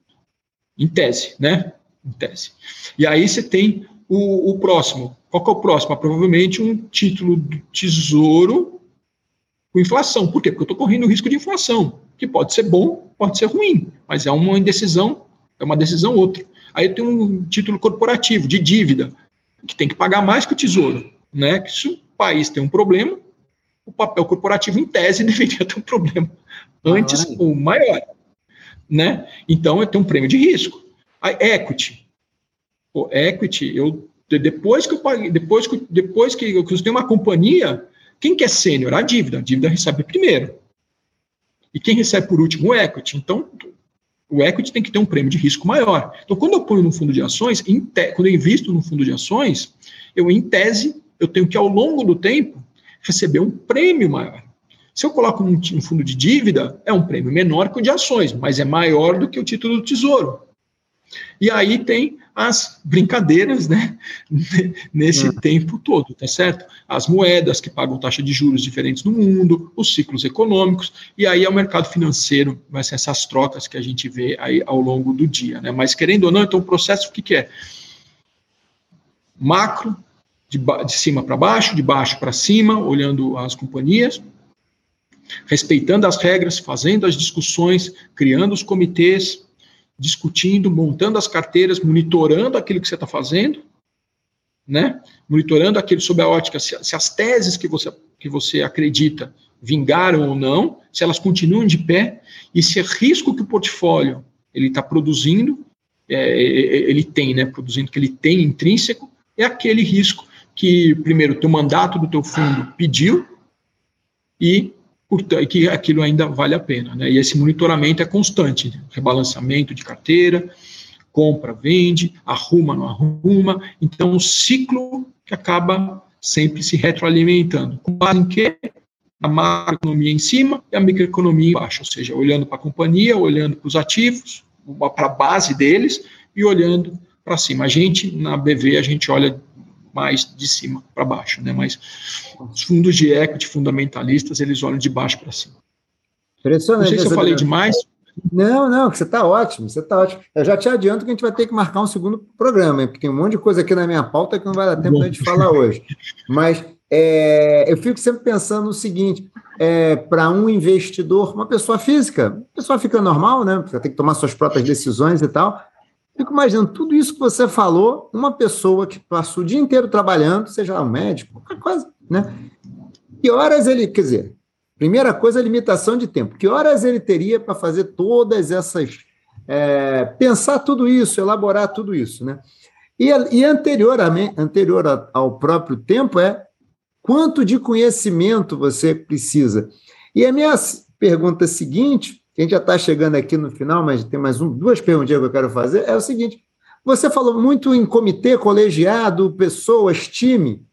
Em tese, né? Em tese. E aí você tem o, o próximo. Qual é o próximo? provavelmente um título do tesouro com inflação. Por quê? Porque eu estou correndo o risco de inflação, que pode ser bom, pode ser ruim, mas é uma indecisão, é uma decisão outra. Aí tem um título corporativo de dívida, que tem que pagar mais que o tesouro. Né? Que se o país tem um problema, o papel corporativo, em tese, deveria ter um problema antes ou maior. Né? Então, eu tenho um prêmio de risco. A equity. O equity, eu, depois que eu paguei, depois que, depois que eu, que eu tenho uma companhia, quem que é sênior? A dívida. A dívida recebe primeiro. E quem recebe por último? O equity. Então, o equity tem que ter um prêmio de risco maior. Então, quando eu ponho no fundo de ações, te, quando eu invisto no fundo de ações, eu, em tese, eu tenho que, ao longo do tempo, receber um prêmio maior. Se eu coloco um, um fundo de dívida, é um prêmio menor que o de ações, mas é maior do que o título do tesouro. E aí tem as brincadeiras, né, nesse é. tempo todo, tá certo? As moedas que pagam taxa de juros diferentes no mundo, os ciclos econômicos, e aí é o mercado financeiro, vai ser essas trocas que a gente vê aí ao longo do dia, né? Mas querendo ou não, então o processo o que, que é? Macro, de, de cima para baixo, de baixo para cima, olhando as companhias, respeitando as regras, fazendo as discussões, criando os comitês, discutindo, montando as carteiras, monitorando aquilo que você está fazendo, né? Monitorando aquilo sob a ótica, se, se, as teses que você, que você acredita vingaram ou não, se elas continuam de pé, e se o risco que o portfólio ele está produzindo, é, é, é, ele tem, né? Produzindo que ele tem intrínseco, é aquele risco que, primeiro, o mandato do teu fundo pediu e que aquilo ainda vale a pena. Né? E esse monitoramento é constante, né? rebalanceamento de carteira, compra, vende, arruma, não arruma. Então, um ciclo que acaba sempre se retroalimentando. Com base em quê? A macroeconomia em cima e a microeconomia embaixo, ou seja, olhando para a companhia, olhando para os ativos, para a base deles e olhando para cima. A gente, na BV, a gente olha mais de cima para baixo, né? Mas os fundos de equity fundamentalistas, eles olham de baixo para cima. Impressionante. Não sei se eu falei demais. Não, não, você está ótimo, você está ótimo. Eu já te adianto que a gente vai ter que marcar um segundo programa, porque tem um monte de coisa aqui na minha pauta que não vai dar tempo para a gente falar hoje. Mas é, eu fico sempre pensando no seguinte: é, para um investidor, uma pessoa física, a pessoa fica normal, né? Tem que tomar suas próprias decisões e tal. Fico imaginando tudo isso que você falou, uma pessoa que passou o dia inteiro trabalhando, seja um médico, qualquer coisa, né? Que horas ele, quer dizer, primeira coisa, limitação de tempo. Que horas ele teria para fazer todas essas. É, pensar tudo isso, elaborar tudo isso, né? E, e anterior, a, anterior ao próprio tempo é quanto de conhecimento você precisa. E a minha pergunta seguinte a gente já está chegando aqui no final, mas tem mais um, duas perguntinhas que eu quero fazer. É o seguinte: você falou muito em comitê, colegiado, pessoas, time.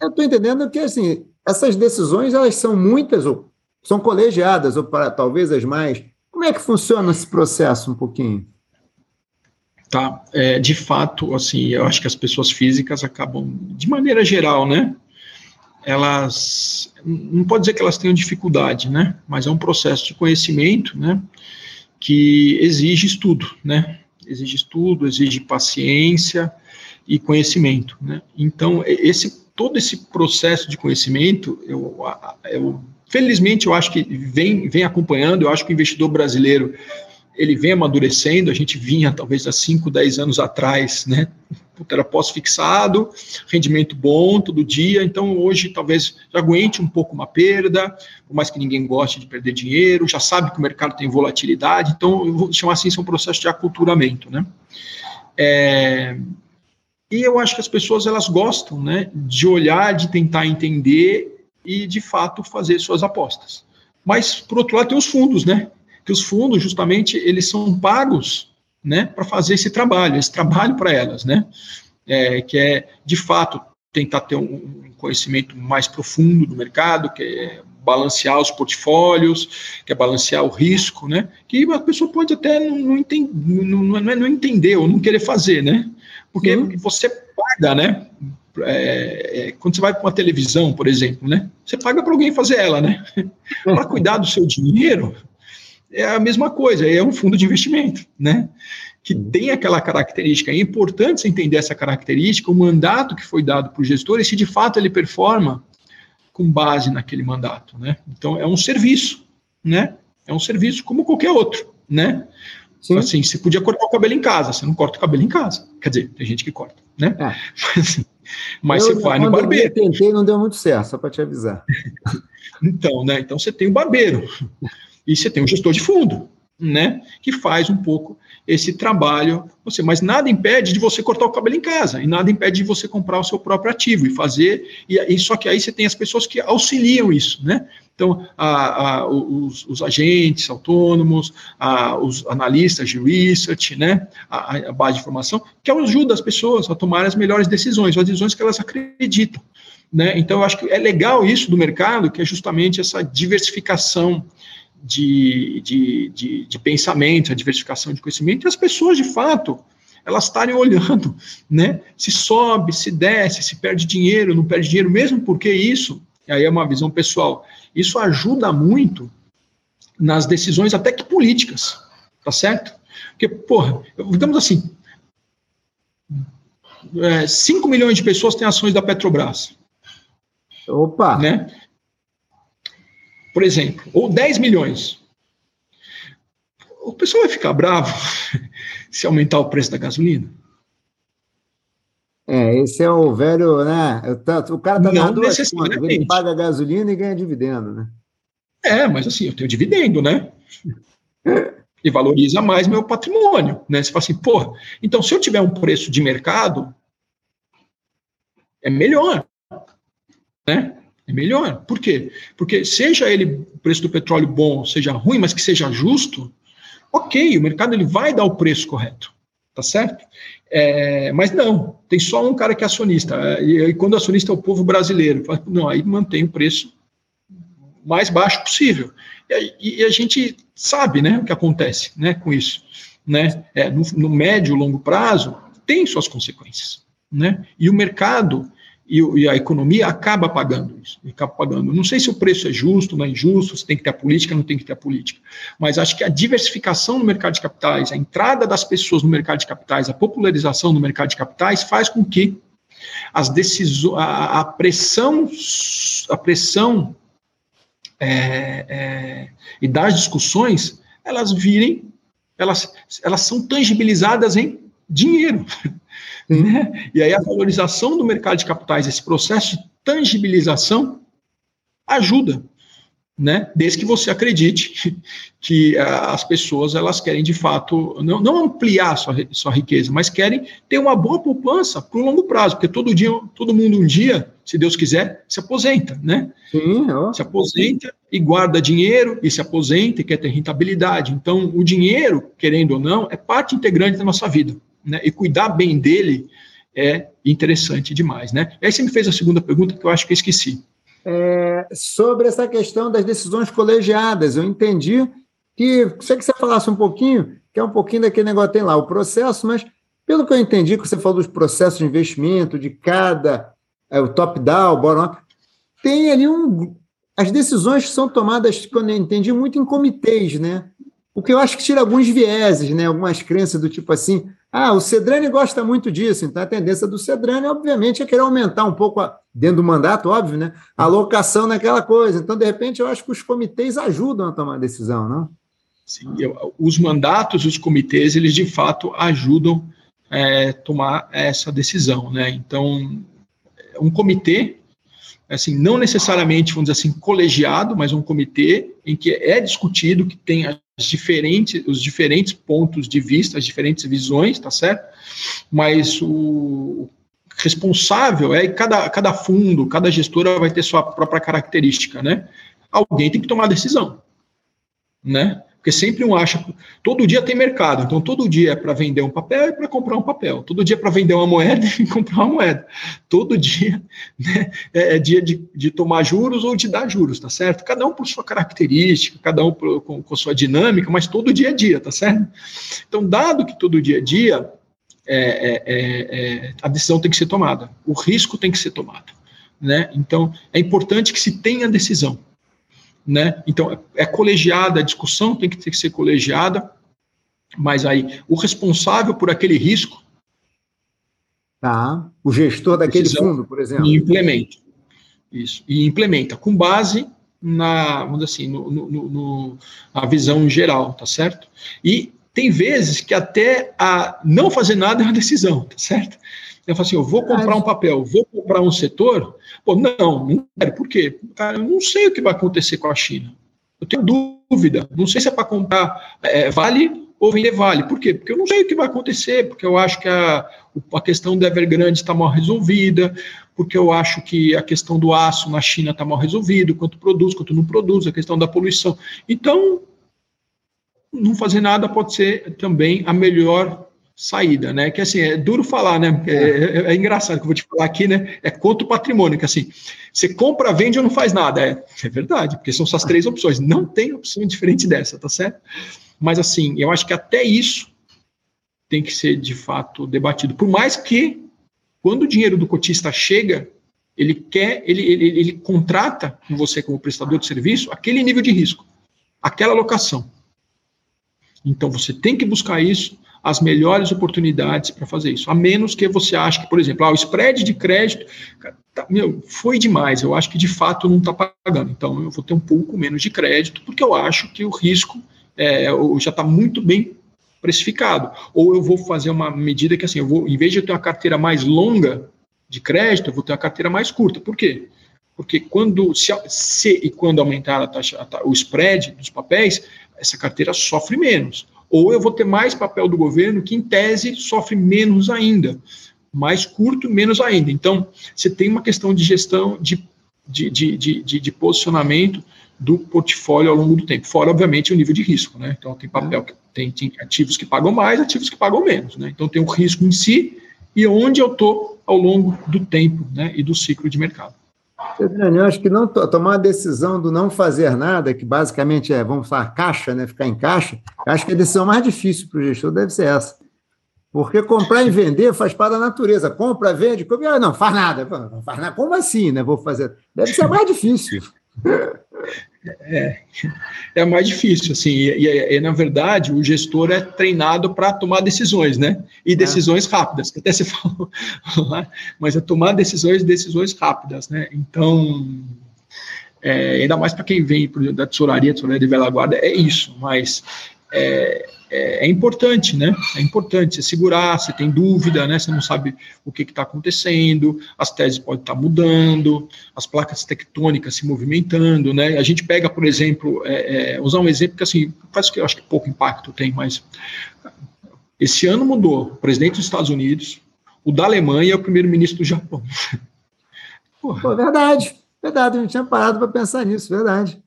Eu estou entendendo que assim, essas decisões elas são muitas, ou são colegiadas, ou para talvez as mais. Como é que funciona esse processo um pouquinho? Tá, é, de fato, assim, eu acho que as pessoas físicas acabam, de maneira geral, né, elas não pode dizer que elas tenham dificuldade, né? Mas é um processo de conhecimento, né? Que exige estudo, né? Exige estudo, exige paciência e conhecimento, né? Então esse todo esse processo de conhecimento, eu, eu felizmente eu acho que vem vem acompanhando. Eu acho que o investidor brasileiro ele vem amadurecendo, a gente vinha talvez há 5, 10 anos atrás, né? Era pós-fixado, rendimento bom todo dia, então hoje talvez já aguente um pouco uma perda, por mais que ninguém goste de perder dinheiro, já sabe que o mercado tem volatilidade, então eu vou chamar assim, isso é um processo de aculturamento, né? É, e eu acho que as pessoas elas gostam, né, de olhar, de tentar entender e de fato fazer suas apostas. Mas por outro lado tem os fundos, né? Que os fundos, justamente, eles são pagos né, para fazer esse trabalho, esse trabalho para elas, né? É, que é, de fato, tentar ter um conhecimento mais profundo do mercado, que é balancear os portfólios, que é balancear o risco, né? Que a pessoa pode até não, não, entend, não, não, não entender ou não querer fazer, né? Porque uhum. você paga, né? É, é, quando você vai para uma televisão, por exemplo, né? Você paga para alguém fazer ela, né? para cuidar do seu dinheiro, é a mesma coisa, é um fundo de investimento, né? Que tem aquela característica. É importante você entender essa característica, o mandato que foi dado para o gestor e se de fato ele performa com base naquele mandato, né? Então é um serviço, né? É um serviço como qualquer outro, né? Sim. Assim, você podia cortar o cabelo em casa, você não corta o cabelo em casa. Quer dizer, tem gente que corta, né? É. Mas, mas eu, você vai no barbeiro. Eu tentei, não deu muito certo, só para te avisar. então, né? Então você tem o barbeiro. E você tem um gestor de fundo, né, que faz um pouco esse trabalho, você, mas nada impede de você cortar o cabelo em casa, e nada impede de você comprar o seu próprio ativo e fazer, e, e só que aí você tem as pessoas que auxiliam isso, né? Então, a, a, os, os, agentes autônomos, a, os analistas de research, né, a, base de informação, que ajuda as pessoas a tomar as melhores decisões, as decisões que elas acreditam. Né? Então, eu acho que é legal isso do mercado, que é justamente essa diversificação de, de, de, de pensamento, a diversificação de conhecimento, e as pessoas, de fato, elas estarem olhando, né? Se sobe, se desce, se perde dinheiro, não perde dinheiro, mesmo porque isso, aí é uma visão pessoal, isso ajuda muito nas decisões até que políticas, tá certo? Porque, porra, digamos assim, é, 5 milhões de pessoas têm ações da Petrobras. Opa! Né? Por exemplo, ou 10 milhões. O pessoal vai ficar bravo se aumentar o preço da gasolina? É, esse é o velho, né? O cara tá Não necessariamente. Ele paga gasolina e ganha dividendo, né? É, mas assim, eu tenho dividendo, né? e valoriza mais meu patrimônio, né? Você fala assim, pô, então se eu tiver um preço de mercado, é melhor, né? É melhor. Por quê? Porque seja ele o preço do petróleo bom, seja ruim, mas que seja justo, ok, o mercado ele vai dar o preço correto, tá certo? É, mas não, tem só um cara que é acionista, e, e quando o acionista é o povo brasileiro, não, aí mantém o preço mais baixo possível. E, e, a gente sabe né, o que acontece né, com isso. Né? É, no, no médio e longo prazo, tem suas consequências. Né? E o mercado e, e, a economia acaba pagando isso, acaba pagando. Não sei se o preço é justo, não é injusto, se tem que ter a política, não tem que ter a política, mas acho que a diversificação no mercado de capitais, a entrada das pessoas no mercado de capitais, a popularização no mercado de capitais faz com que as decisões, a, a pressão, a pressão é, é, e das discussões, elas virem, elas, elas são tangibilizadas em dinheiro. Né? E aí a valorização do mercado de capitais, esse processo de tangibilização, ajuda né? Desde que você acredite que uh, as pessoas elas querem de fato não, não ampliar sua, sua riqueza, mas querem ter uma boa poupança para o longo prazo, porque todo dia, todo mundo um dia, se Deus quiser, se aposenta, né? Sim, se aposenta e guarda dinheiro e se aposenta e quer ter rentabilidade. Então, o dinheiro, querendo ou não, é parte integrante da nossa vida, né? E cuidar bem dele é interessante demais, né? E aí você me fez a segunda pergunta que eu acho que eu esqueci é, sobre essa questão das decisões colegiadas. Eu entendi que, sei que você falasse um pouquinho, que é um pouquinho daquele negócio, tem lá o processo, mas pelo que eu entendi, que você falou dos processos de investimento, de cada, é, o top-down, o bottom tem ali um. As decisões são tomadas, quando eu entendi, muito em comitês, né? O que eu acho que tira alguns vieses, né? Algumas crenças do tipo assim, ah, o Cedrani gosta muito disso, então a tendência do Cedrani, obviamente, é querer aumentar um pouco, a, dentro do mandato, óbvio, né? A alocação naquela coisa. Então, de repente, eu acho que os comitês ajudam a tomar a decisão, não? Sim, eu, os mandatos, os comitês, eles de fato ajudam a é, tomar essa decisão, né? Então, um comitê, assim, não necessariamente, vamos dizer assim, colegiado, mas um comitê em que é discutido, que tem diferentes, os diferentes pontos de vista, as diferentes visões, tá certo? Mas o responsável é cada, cada fundo, cada gestora vai ter sua própria característica, né? Alguém tem que tomar decisão, né? Porque sempre um acha, todo dia tem mercado, então todo dia é para vender um papel e para comprar um papel, todo dia é para vender uma moeda e comprar uma moeda, todo dia né, é, é dia de, de, tomar juros ou de dar juros, tá certo? Cada um por sua característica, cada um por, com, com sua dinâmica, mas todo dia é dia, tá certo? Então, dado que todo dia é dia, é, é, é, é a decisão tem que ser tomada, o risco tem que ser tomado, né? Então, é importante que se tenha decisão, né? Então, é colegiada, a discussão tem que ter que ser colegiada, mas aí o responsável por aquele risco. Tá. O gestor daquele fundo, por exemplo. E implementa. Isso. E implementa com base na, vamos assim, no, no, no, na visão geral, tá certo? E tem vezes que até a não fazer nada é uma decisão, tá certo? Eu falo assim, eu vou comprar um papel, vou comprar um setor? Pô, não, não quero. Por quê? Cara, eu não sei o que vai acontecer com a China. Eu tenho dúvida. Não sei se é para comprar é, vale ou vender vale. Por quê? Porque eu não sei o que vai acontecer, porque eu acho que a, a questão do Evergrande está mal resolvida, porque eu acho que a questão do aço na China está mal resolvida, quanto produz, quanto não produz, a questão da poluição. Então, não fazer nada pode ser também a melhor saída, né? Que assim, é duro falar, né? É, é, é, engraçado que eu vou te falar aqui, né? É quanto patrimônio, que assim, você compra, vende ou não faz nada. É, é verdade, porque são essas três opções. Não tem opção diferente dessa, tá certo? Mas assim, eu acho que até isso tem que ser de fato debatido. Por mais que, quando o dinheiro do cotista chega, ele quer, ele, ele, ele contrata com você como prestador de serviço aquele nível de risco, aquela locação. Então você tem que buscar isso, as melhores oportunidades para fazer isso. A menos que você ache que, por exemplo, ah, o spread de crédito tá, meu, foi demais. Eu acho que de fato não está pagando. Então eu vou ter um pouco menos de crédito, porque eu acho que o risco é, já está muito bem precificado. Ou eu vou fazer uma medida que assim, eu vou, em vez de eu ter uma carteira mais longa de crédito, eu vou ter uma carteira mais curta. Por quê? Porque quando se, se e quando aumentar a taxa, a, o spread dos papéis, essa carteira sofre menos. Ou eu vou ter mais papel do governo que, em tese, sofre menos ainda. Mais curto, menos ainda. Então, você tem uma questão de gestão, de, de, de, de, de posicionamento do portfólio ao longo do tempo. Fora, obviamente, o nível de risco. Né? Então, tem papel que tem, tem ativos que pagam mais, ativos que pagam menos. Né? Então, tem o risco em si e onde eu estou ao longo do tempo né, e do ciclo de mercado. Eu acho que não tomar a decisão do não fazer nada, que basicamente é, vamos falar, caixa, né, ficar em caixa, acho que a decisão mais difícil para o gestor deve ser essa. Porque comprar e vender faz parte da natureza. Compra, vende, compra, não, faz nada. Não faz nada. Como assim, né? Vou fazer. Deve ser mais difícil. É, é mais difícil, assim, e, e, e, na verdade o gestor é treinado para tomar decisões, né? E é. decisões é. rápidas, que até se falou lá, mas é tomar decisões, decisões rápidas, né? Então, é, ainda mais para quem vem da tesouraria, tesouraria de velha guarda, é isso, mas é, é, é, importante, né? É importante você segurar, você tem dúvida, né? Você não sabe o que está acontecendo, as teses podem estar tá mudando, as placas tectônicas se movimentando, né? A gente pega, por exemplo, é, é, usar um exemplo que assim, faz que eu acho que pouco impacto tem, mas esse ano mudou o presidente dos Estados Unidos, o da Alemanha e o primeiro-ministro do Japão. Pô, verdade, verdade, eu não tinha parado para pensar nisso, verdade.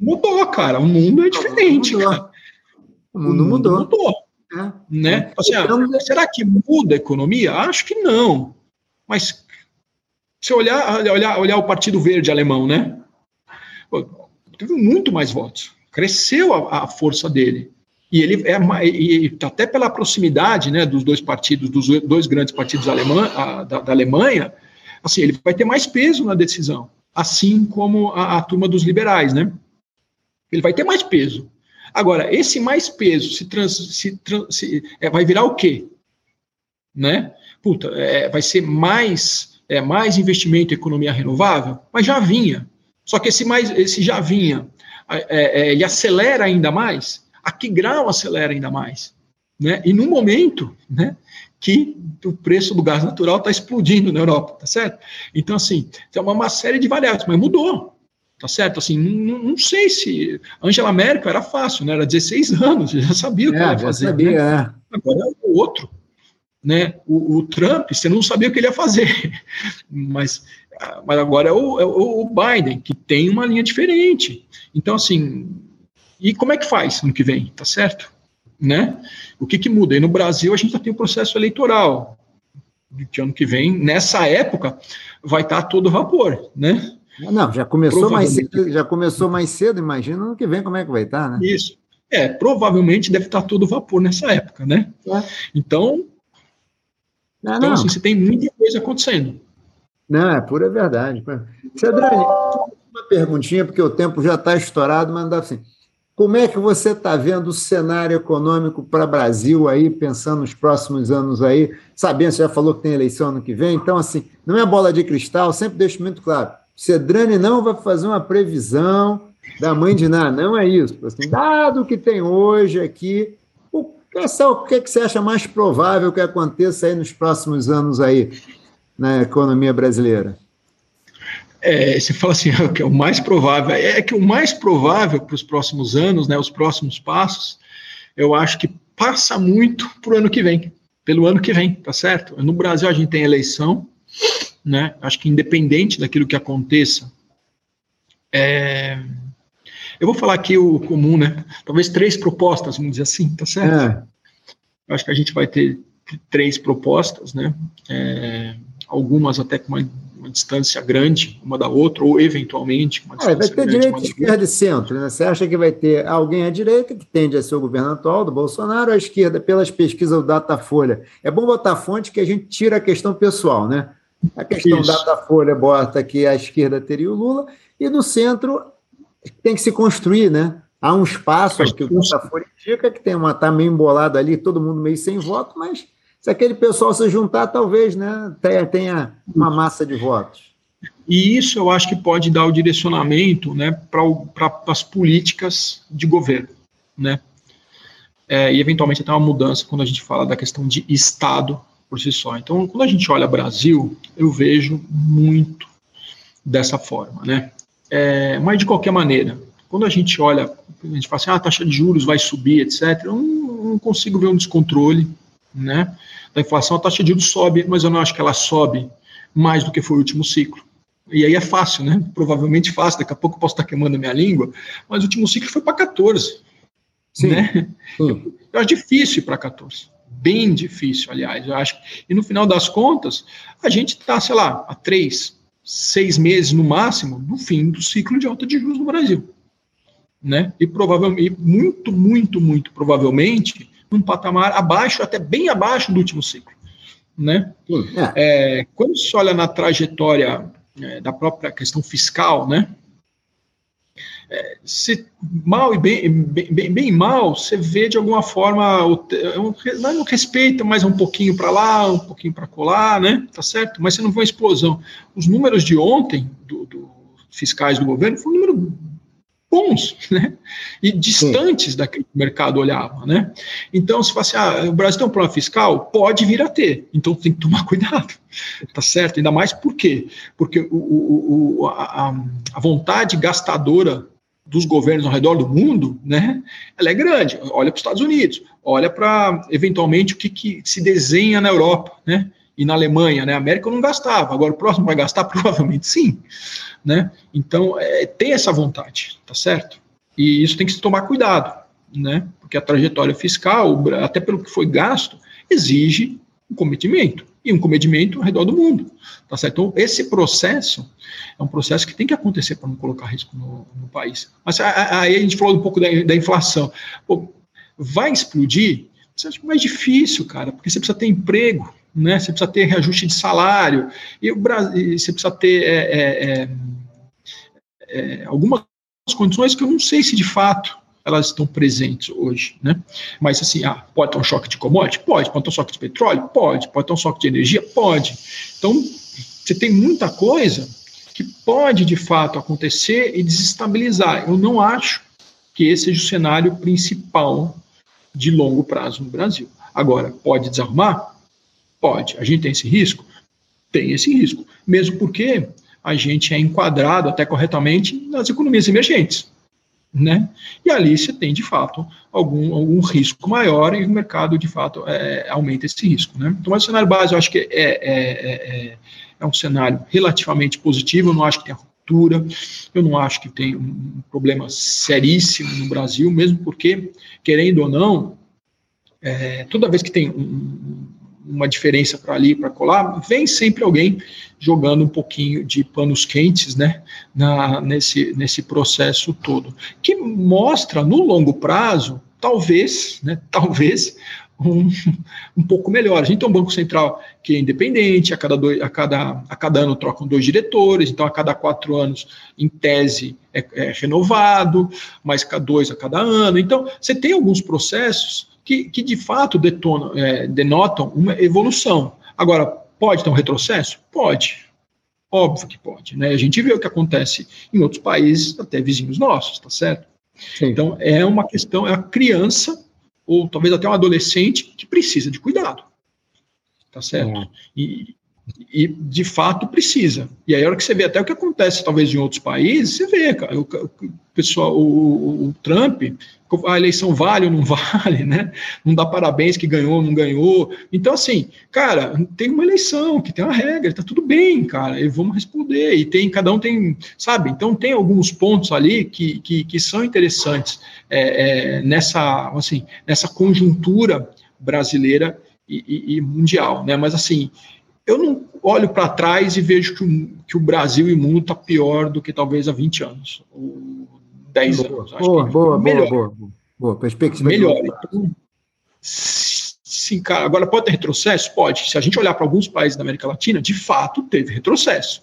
Mudou, cara, o mundo é diferente, mudou. cara. O mundo mudou. mudou. É. Né? Assim, então, será que muda a economia? Acho que não. Mas se olhar, olhar, olhar o Partido Verde alemão, né? Teve muito mais votos. Cresceu a, a força dele. E ele é e, até pela proximidade né, dos dois partidos, dos dois grandes partidos alemã, a, da, da, Alemanha, assim, ele vai ter mais peso na decisão, assim como a, a turma dos liberais, né? Ele vai ter mais peso. Agora, esse mais peso se, trans, se, se é, vai virar o quê? Né? Puta, é, vai ser mais, é, mais investimento em economia renovável? Mas já vinha. Só que esse, mais, esse já vinha, é, é, ele acelera ainda mais? A que grau acelera ainda mais? Né? E no momento né, que o preço do gás natural está explodindo na Europa, tá certo? Então, assim, tem uma, uma série de variáveis, mas mudou. Tá certo? Assim, não, não, sei se. Angela Merkel era fácil, né? Era 16 anos, já sabia o que é, ela ia fazer. Sabia, né? é. Agora é o outro. Né? O, o, Trump, você não sabia o que ele ia fazer. Mas, mas agora é o, é o Biden, que tem uma linha diferente. Então, assim, e como é que faz ano que vem? Tá certo? Né? O que, que muda? E no Brasil a gente já tem o um processo eleitoral. Que ano que vem, nessa época, vai estar todo vapor, né? Não, já começou mais cedo, já começou mais cedo, imagina no que vem como é que vai estar, né? Isso. É, provavelmente deve estar todo vapor nessa época, né? É. Então, não, então não. Assim, você tem muita coisa acontecendo. Não, é pura verdade. Cedrani, uma perguntinha, porque o tempo já está estourado, mas não dá assim. Como é que você está vendo o cenário econômico para o Brasil aí, pensando nos próximos anos aí? Sabendo, você já falou que tem eleição ano que vem, então, assim, não é bola de cristal, sempre deixo muito claro. Cedrani não vai fazer uma previsão da mãe de Ná, não é isso. Assim, dado o que tem hoje aqui, o, o que, é que você acha mais provável que aconteça aí nos próximos anos aí na economia brasileira? É, você fala assim, o que é o mais provável, é que o mais provável para os próximos anos, né, os próximos passos, eu acho que passa muito para o ano que vem, pelo ano que vem, tá certo? No Brasil a gente tem eleição, né? Acho que independente daquilo que aconteça, é... eu vou falar aqui o comum, né? Talvez três propostas, vamos dizer assim, tá certo? É. Acho que a gente vai ter três propostas, né? É... Algumas até com uma, uma distância grande uma da outra, ou eventualmente uma distância é, vai ter direita, esquerda e centro. Né? Você acha que vai ter alguém à direita, que tende a ser o governo atual do Bolsonaro, à esquerda, pelas pesquisas do Datafolha. É bom botar fonte que a gente tira a questão pessoal, né? A questão Isso. Datafolha bota que a esquerda teria o Lula, e no centro tem que se construir, né? Há um espaço que o Datafolha indica que tem uma tá meio embolado ali, todo mundo meio sem voto, mas se aquele pessoal se juntar, talvez né, tenha uma massa de votos. E isso eu acho que pode dar o direcionamento né, para as políticas de governo. Né? É, e eventualmente até uma mudança quando a gente fala da questão de Estado por si só. Então, quando a gente olha Brasil, eu vejo muito dessa forma. Né? É, mas de qualquer maneira, quando a gente olha, a gente fala assim, ah, a taxa de juros vai subir, etc., eu não, não consigo ver um descontrole né, da inflação. A taxa de juros sobe, mas eu não acho que ela sobe mais do que foi o último ciclo. E aí é fácil, né? Provavelmente fácil, daqui a pouco eu posso estar queimando a minha língua, mas o último ciclo foi para 14. Sim. Né? Sim. Eu acho difícil para 14. Bem difícil, aliás, eu acho. E no final das contas, a gente está, sei lá, há três, seis meses no máximo, no fim do ciclo de alta de juros no Brasil né? E provavelmente, muito, muito, muito provavelmente, num patamar abaixo, até bem abaixo do último ciclo, né? É. É, quando se olha na trajetória é, da própria questão fiscal, né? É, se mal e bem, bem, bem, mal, você vê de alguma forma, é não, não respeita, mas um pouquinho para lá, um pouquinho para colar, né? Tá certo? Mas você não vê uma explosão. Os números de ontem, do, do fiscais do governo, foi um número bons, né? E distantes Sim. daquele que o mercado olhava, né? Então, se você assim, ah, o Brasil tem um problema fiscal, pode vir a ter. Então tem que tomar cuidado, tá certo? Ainda mais por quê? Porque o, o, a, a vontade gastadora dos governos ao redor do mundo, né? Ela é grande. Olha para os Estados Unidos, olha para eventualmente o que, que se desenha na Europa, né? E na Alemanha, né? A América não gastava, agora o próximo vai gastar provavelmente sim né? Então, é, tem essa vontade, tá certo? E isso tem que se tomar cuidado, né? Porque a trajetória fiscal, até pelo que foi gasto, exige um cometimento e um cometimento ao redor do mundo, tá certo? Então, esse processo é um processo que tem que acontecer para não colocar risco no, no país. Mas aí a gente falou um pouco da, da inflação. Pô, vai explodir? Você acha mais difícil, cara, porque você precisa ter emprego, né? Você precisa ter reajuste de salário, e o Brasil, você precisa ter é, é, é, é, algumas condições que eu não sei se de fato elas estão presentes hoje, né? Mas assim, ah, pode ter um choque de commodity? Pode. Pode ter um choque de petróleo? Pode. Pode ter um choque de energia? Pode. Então, você tem muita coisa que pode de fato acontecer e desestabilizar. Eu não acho que esse seja o cenário principal de longo prazo no Brasil. Agora, pode desarrumar? Pode. A gente tem esse risco? Tem esse risco. Mesmo porque a gente é enquadrado até corretamente nas economias emergentes. Né? E ali você tem, de fato, algum, algum risco maior e o mercado, de fato, é, aumenta esse risco. Né? Então, o cenário base, eu acho que é, é, é, é, um cenário relativamente positivo, eu não acho que tenha ruptura, eu não acho que tem um problema seríssimo no Brasil, mesmo porque, querendo ou não, é, toda vez que tem um, uma diferença para ali, para colar, vem sempre alguém jogando um pouquinho de panos quentes, né, na, nesse, nesse processo todo, que mostra no longo prazo, talvez, né, talvez, um, um pouco melhor. A gente tem um Banco Central que é independente, a cada, dois, a cada, a cada ano trocam dois diretores, então a cada quatro anos, em tese, é, é renovado, mais dois a cada ano. Então, você tem alguns processos que, que de fato detonam, é, denotam uma evolução. Agora, pode ter um retrocesso? Pode. Óbvio que pode. Né? A gente vê o que acontece em outros países, até vizinhos nossos, tá certo? Sim. Então, é uma questão, é a criança, ou talvez até um adolescente, que precisa de cuidado. Tá certo? É. E, e de fato precisa. E aí, a hora que você vê até o que acontece, talvez, em outros países, você vê, cara, o, o pessoal, o, o, Trump, a eleição vale ou não vale, né? Não dá parabéns que ganhou ou não ganhou. Então, assim, cara, tem uma eleição que tem uma regra, tá tudo bem, cara, e vamos responder. E tem, cada um tem, sabe? Então, tem alguns pontos ali que, que, que são interessantes é, é, nessa, assim, nessa conjuntura brasileira e, e, e mundial, né? Mas, assim, eu não, olho para trás e vejo que o, que o Brasil e o mundo está pior do que talvez há 20 anos, ou 10 boa, anos. Acho boa, que boa, melhor. boa, boa, boa, perspectiva. Melhor. Então, sim, cara, agora pode ter retrocesso? Pode. Se a gente olhar para alguns países da América Latina, de fato teve retrocesso.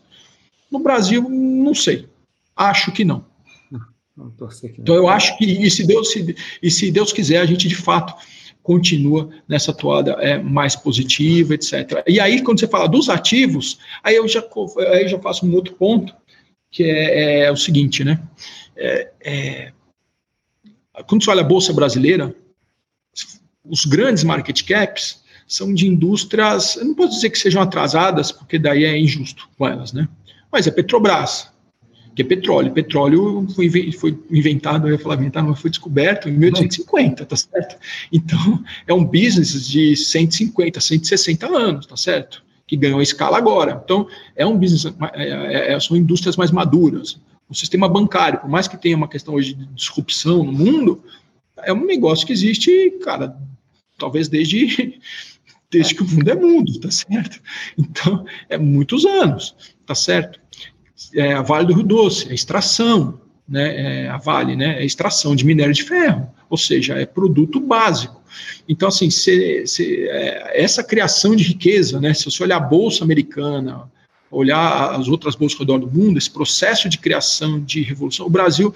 No Brasil, não sei. Acho que não. Então eu acho que, e se Deus, se, e se Deus quiser, a gente de fato continua nessa toada é, mais positiva, etc. E aí, quando você fala dos ativos, aí eu já, aí eu já faço um outro ponto, que é, é o seguinte, né? É, é, quando você olha a Bolsa Brasileira, os grandes market caps são de indústrias, eu não posso dizer que sejam atrasadas, porque daí é injusto com elas, né? Mas é Petrobras, que é petróleo. Petróleo foi, foi inventado, eu ia falar inventado, mas foi descoberto em 1850, tá certo? Então, é um business de 150, 160 anos, tá certo? Que ganhou escala agora. Então, é um business, é, é, é, são indústrias mais maduras. O sistema bancário, por mais que tenha uma questão hoje de disrupção no mundo, é um negócio que existe, cara, talvez desde desde que o mundo é mundo, tá certo? Então, é muitos anos, tá certo? é, a Vale do Rio Doce, a extração, né, é, a Vale, né, é extração de minério de ferro, ou seja, é produto básico. Então, assim, se, se, é, essa criação de riqueza, né, se você olhar a Bolsa Americana, olhar as outras bolsas ao redor do mundo, esse processo de criação, de revolução, o Brasil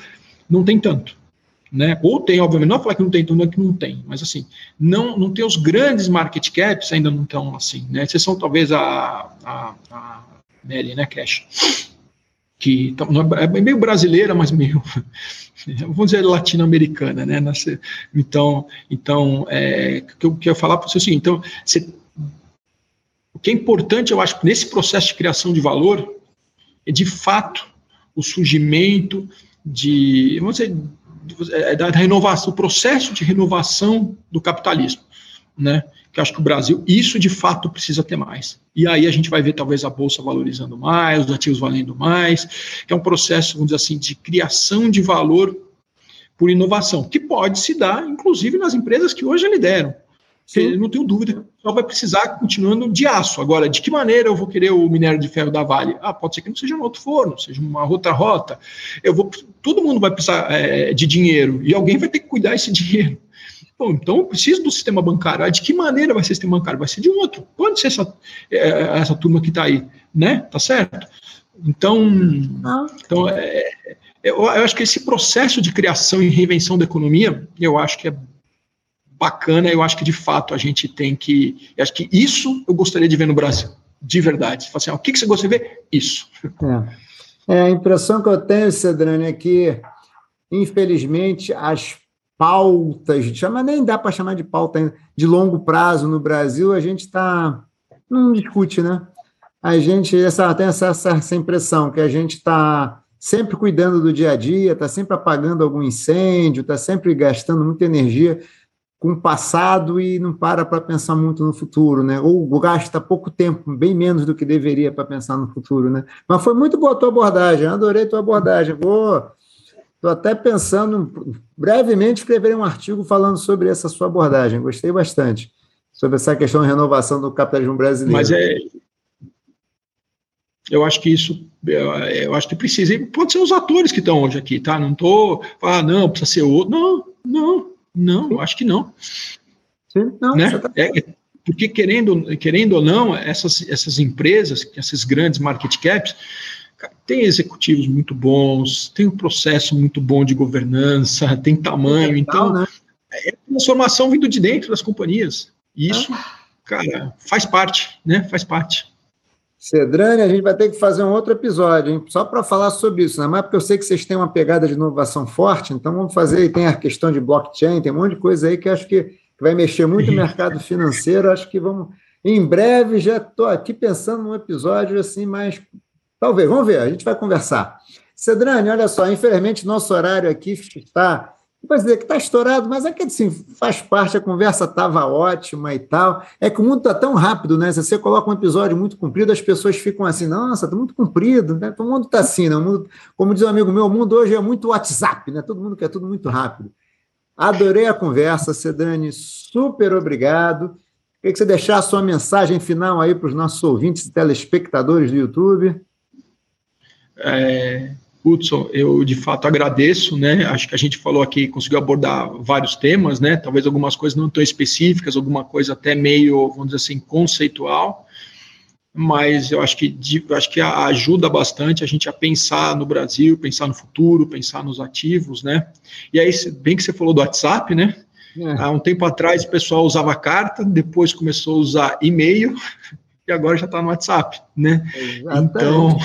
não tem tanto. Né? Ou tem, obviamente, não é falar que não tem, então não é que não tem, mas assim, não, não tem os grandes market caps, ainda não estão assim, né? Exceção talvez a, a, a Nelly, né, Cash que é, é meio brasileira, mas meio, vamos dizer, latino-americana, né? Então, então é, que eu quero falar para você é o seguinte, então, você, o que é importante, eu acho, nesse processo de criação de valor, é de fato o surgimento de, vamos dizer, é, da renovação, o processo de renovação do capitalismo, né? que acho que o Brasil, isso de fato precisa ter mais. E aí a gente vai ver talvez a bolsa valorizando mais, os ativos valendo mais, que é um processo, vamos dizer assim, de criação de valor por inovação, que pode se dar, inclusive, nas empresas que hoje lideram. Sim. Não tenho dúvida, só vai precisar continuando de aço. Agora, de que maneira eu vou querer o minério de ferro da Vale? Ah, pode ser que não seja um outro forno, seja uma outra rota. Eu vou, todo mundo vai precisar é, de dinheiro e alguém vai ter que cuidar desse dinheiro. Bom, então eu preciso do sistema bancário. Ah, de que maneira vai ser o sistema bancário? Vai ser de outro. Pode ser essa, é, essa turma que está aí, né? Tá certo? Então, ah. então é, eu, eu acho que esse processo de criação e reinvenção da economia, eu acho que é bacana. Eu acho que de fato a gente tem que. Acho que isso eu gostaria de ver no Brasil, de verdade. Assim, ah, o que, que você gostaria de ver? Isso. É. é a impressão que eu tenho, Cedrani, é que, infelizmente, as pautas, chama, nem dá para chamar de pauta ainda, de longo prazo no Brasil, a gente está. não discute, né? A gente essa, tem essa, essa impressão que a gente está sempre cuidando do dia a dia, está sempre apagando algum incêndio, está sempre gastando muita energia com o passado e não para para pensar muito no futuro, né? Ou gasta pouco tempo, bem menos do que deveria para pensar no futuro, né? Mas foi muito boa a tua abordagem, adorei a tua abordagem. Vou Estou até pensando brevemente escrever um artigo falando sobre essa sua abordagem. Gostei bastante sobre essa questão de renovação do capitalismo brasileiro. Mas é, eu acho que isso, eu acho que precisa. Pode ser os atores que estão hoje aqui, tá? Não estou, ah, não, precisa ser outro. Não, não, não, eu acho que não. Sim, não. Né? Tá... É, é, porque querendo, querendo ou não, essas, essas empresas, esses grandes market caps, tem executivos muito bons, tem um processo muito bom de governança, tem tamanho, então né? é transformação vindo de dentro das companhias. Isso, ah. cara, faz parte, né? Faz parte. Cedrane, a gente vai ter que fazer um outro episódio, hein? só para falar sobre isso, né? mas porque eu sei que vocês têm uma pegada de inovação forte, então vamos fazer, tem a questão de blockchain, tem um monte de coisa aí que acho que, vai mexer muito no mercado financeiro, acho que vamos, em breve, já estou aqui pensando num episódio assim mais Talvez, vamos ver, a gente vai conversar. Cedrani, olha só, infelizmente nosso horário aqui está, vou dizer que está estourado, mas é que assim, faz parte, a conversa estava ótima e tal. É que o mundo está tão rápido, né? Se você coloca um episódio muito comprido, as pessoas ficam assim, nossa, está muito comprido, né? O mundo está assim, né? Mundo, como diz um amigo meu, o mundo hoje é muito WhatsApp, né? Todo mundo quer tudo muito rápido. Adorei a conversa, Cedrani, super obrigado. Queria que você deixasse a sua mensagem final aí para os nossos ouvintes e telespectadores do YouTube. É, Hudson, eu de fato agradeço, né? Acho que a gente falou aqui, conseguiu abordar vários temas, né? Talvez algumas coisas não tão específicas, alguma coisa até meio, vamos dizer assim, conceitual, mas eu acho que eu acho que ajuda bastante a gente a pensar no Brasil, pensar no futuro, pensar nos ativos, né? E aí, bem que você falou do WhatsApp, né? É. Há um tempo atrás o pessoal usava carta, depois começou a usar e-mail e agora já está no WhatsApp, né? Então,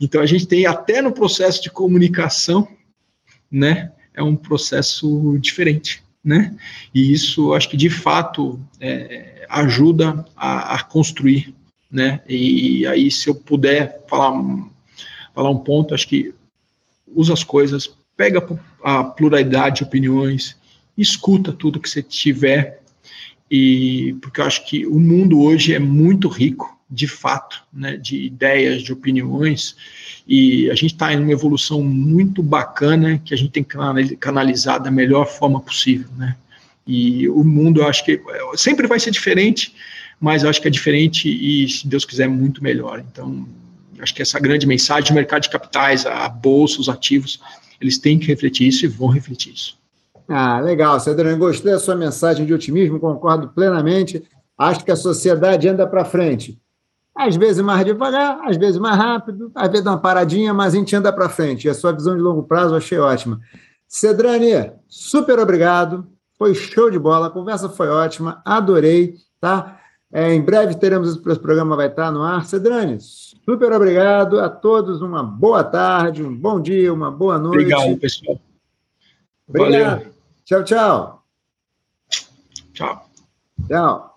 então a gente tem até no processo de comunicação, né? É um processo diferente, né? E isso acho que de fato é, ajuda a, a construir né? E aí, se eu puder falar, falar um ponto, acho que usa as coisas, pega a pluralidade de opiniões, escuta tudo que você tiver, e porque eu acho que o mundo hoje é muito rico, de fato, né, de ideias, de opiniões, e a gente está em uma evolução muito bacana que a gente tem que canalizar da melhor forma possível, né? E o mundo, eu acho que sempre vai ser diferente, mas eu acho que é diferente e, se Deus quiser, muito melhor. Então, acho que essa grande mensagem do mercado de capitais, a bolsa, os ativos, eles têm que refletir isso e vão refletir isso. Ah, legal, Cedrão. Gostei da sua mensagem de otimismo, concordo plenamente. Acho que a sociedade anda para frente. Às vezes mais devagar, às vezes mais rápido, às vezes dá uma paradinha, mas a gente anda para frente. E a sua visão de longo prazo eu achei ótima. Cedrani, super obrigado. Foi show de bola, a conversa foi ótima, adorei, tá? É, em breve teremos esse programa, vai estar no ar. Cedrani, super obrigado a todos, uma boa tarde, um bom dia, uma boa noite. Obrigado, pessoal. Obrigado. Valeu. Tchau, tchau. Tchau. Tchau.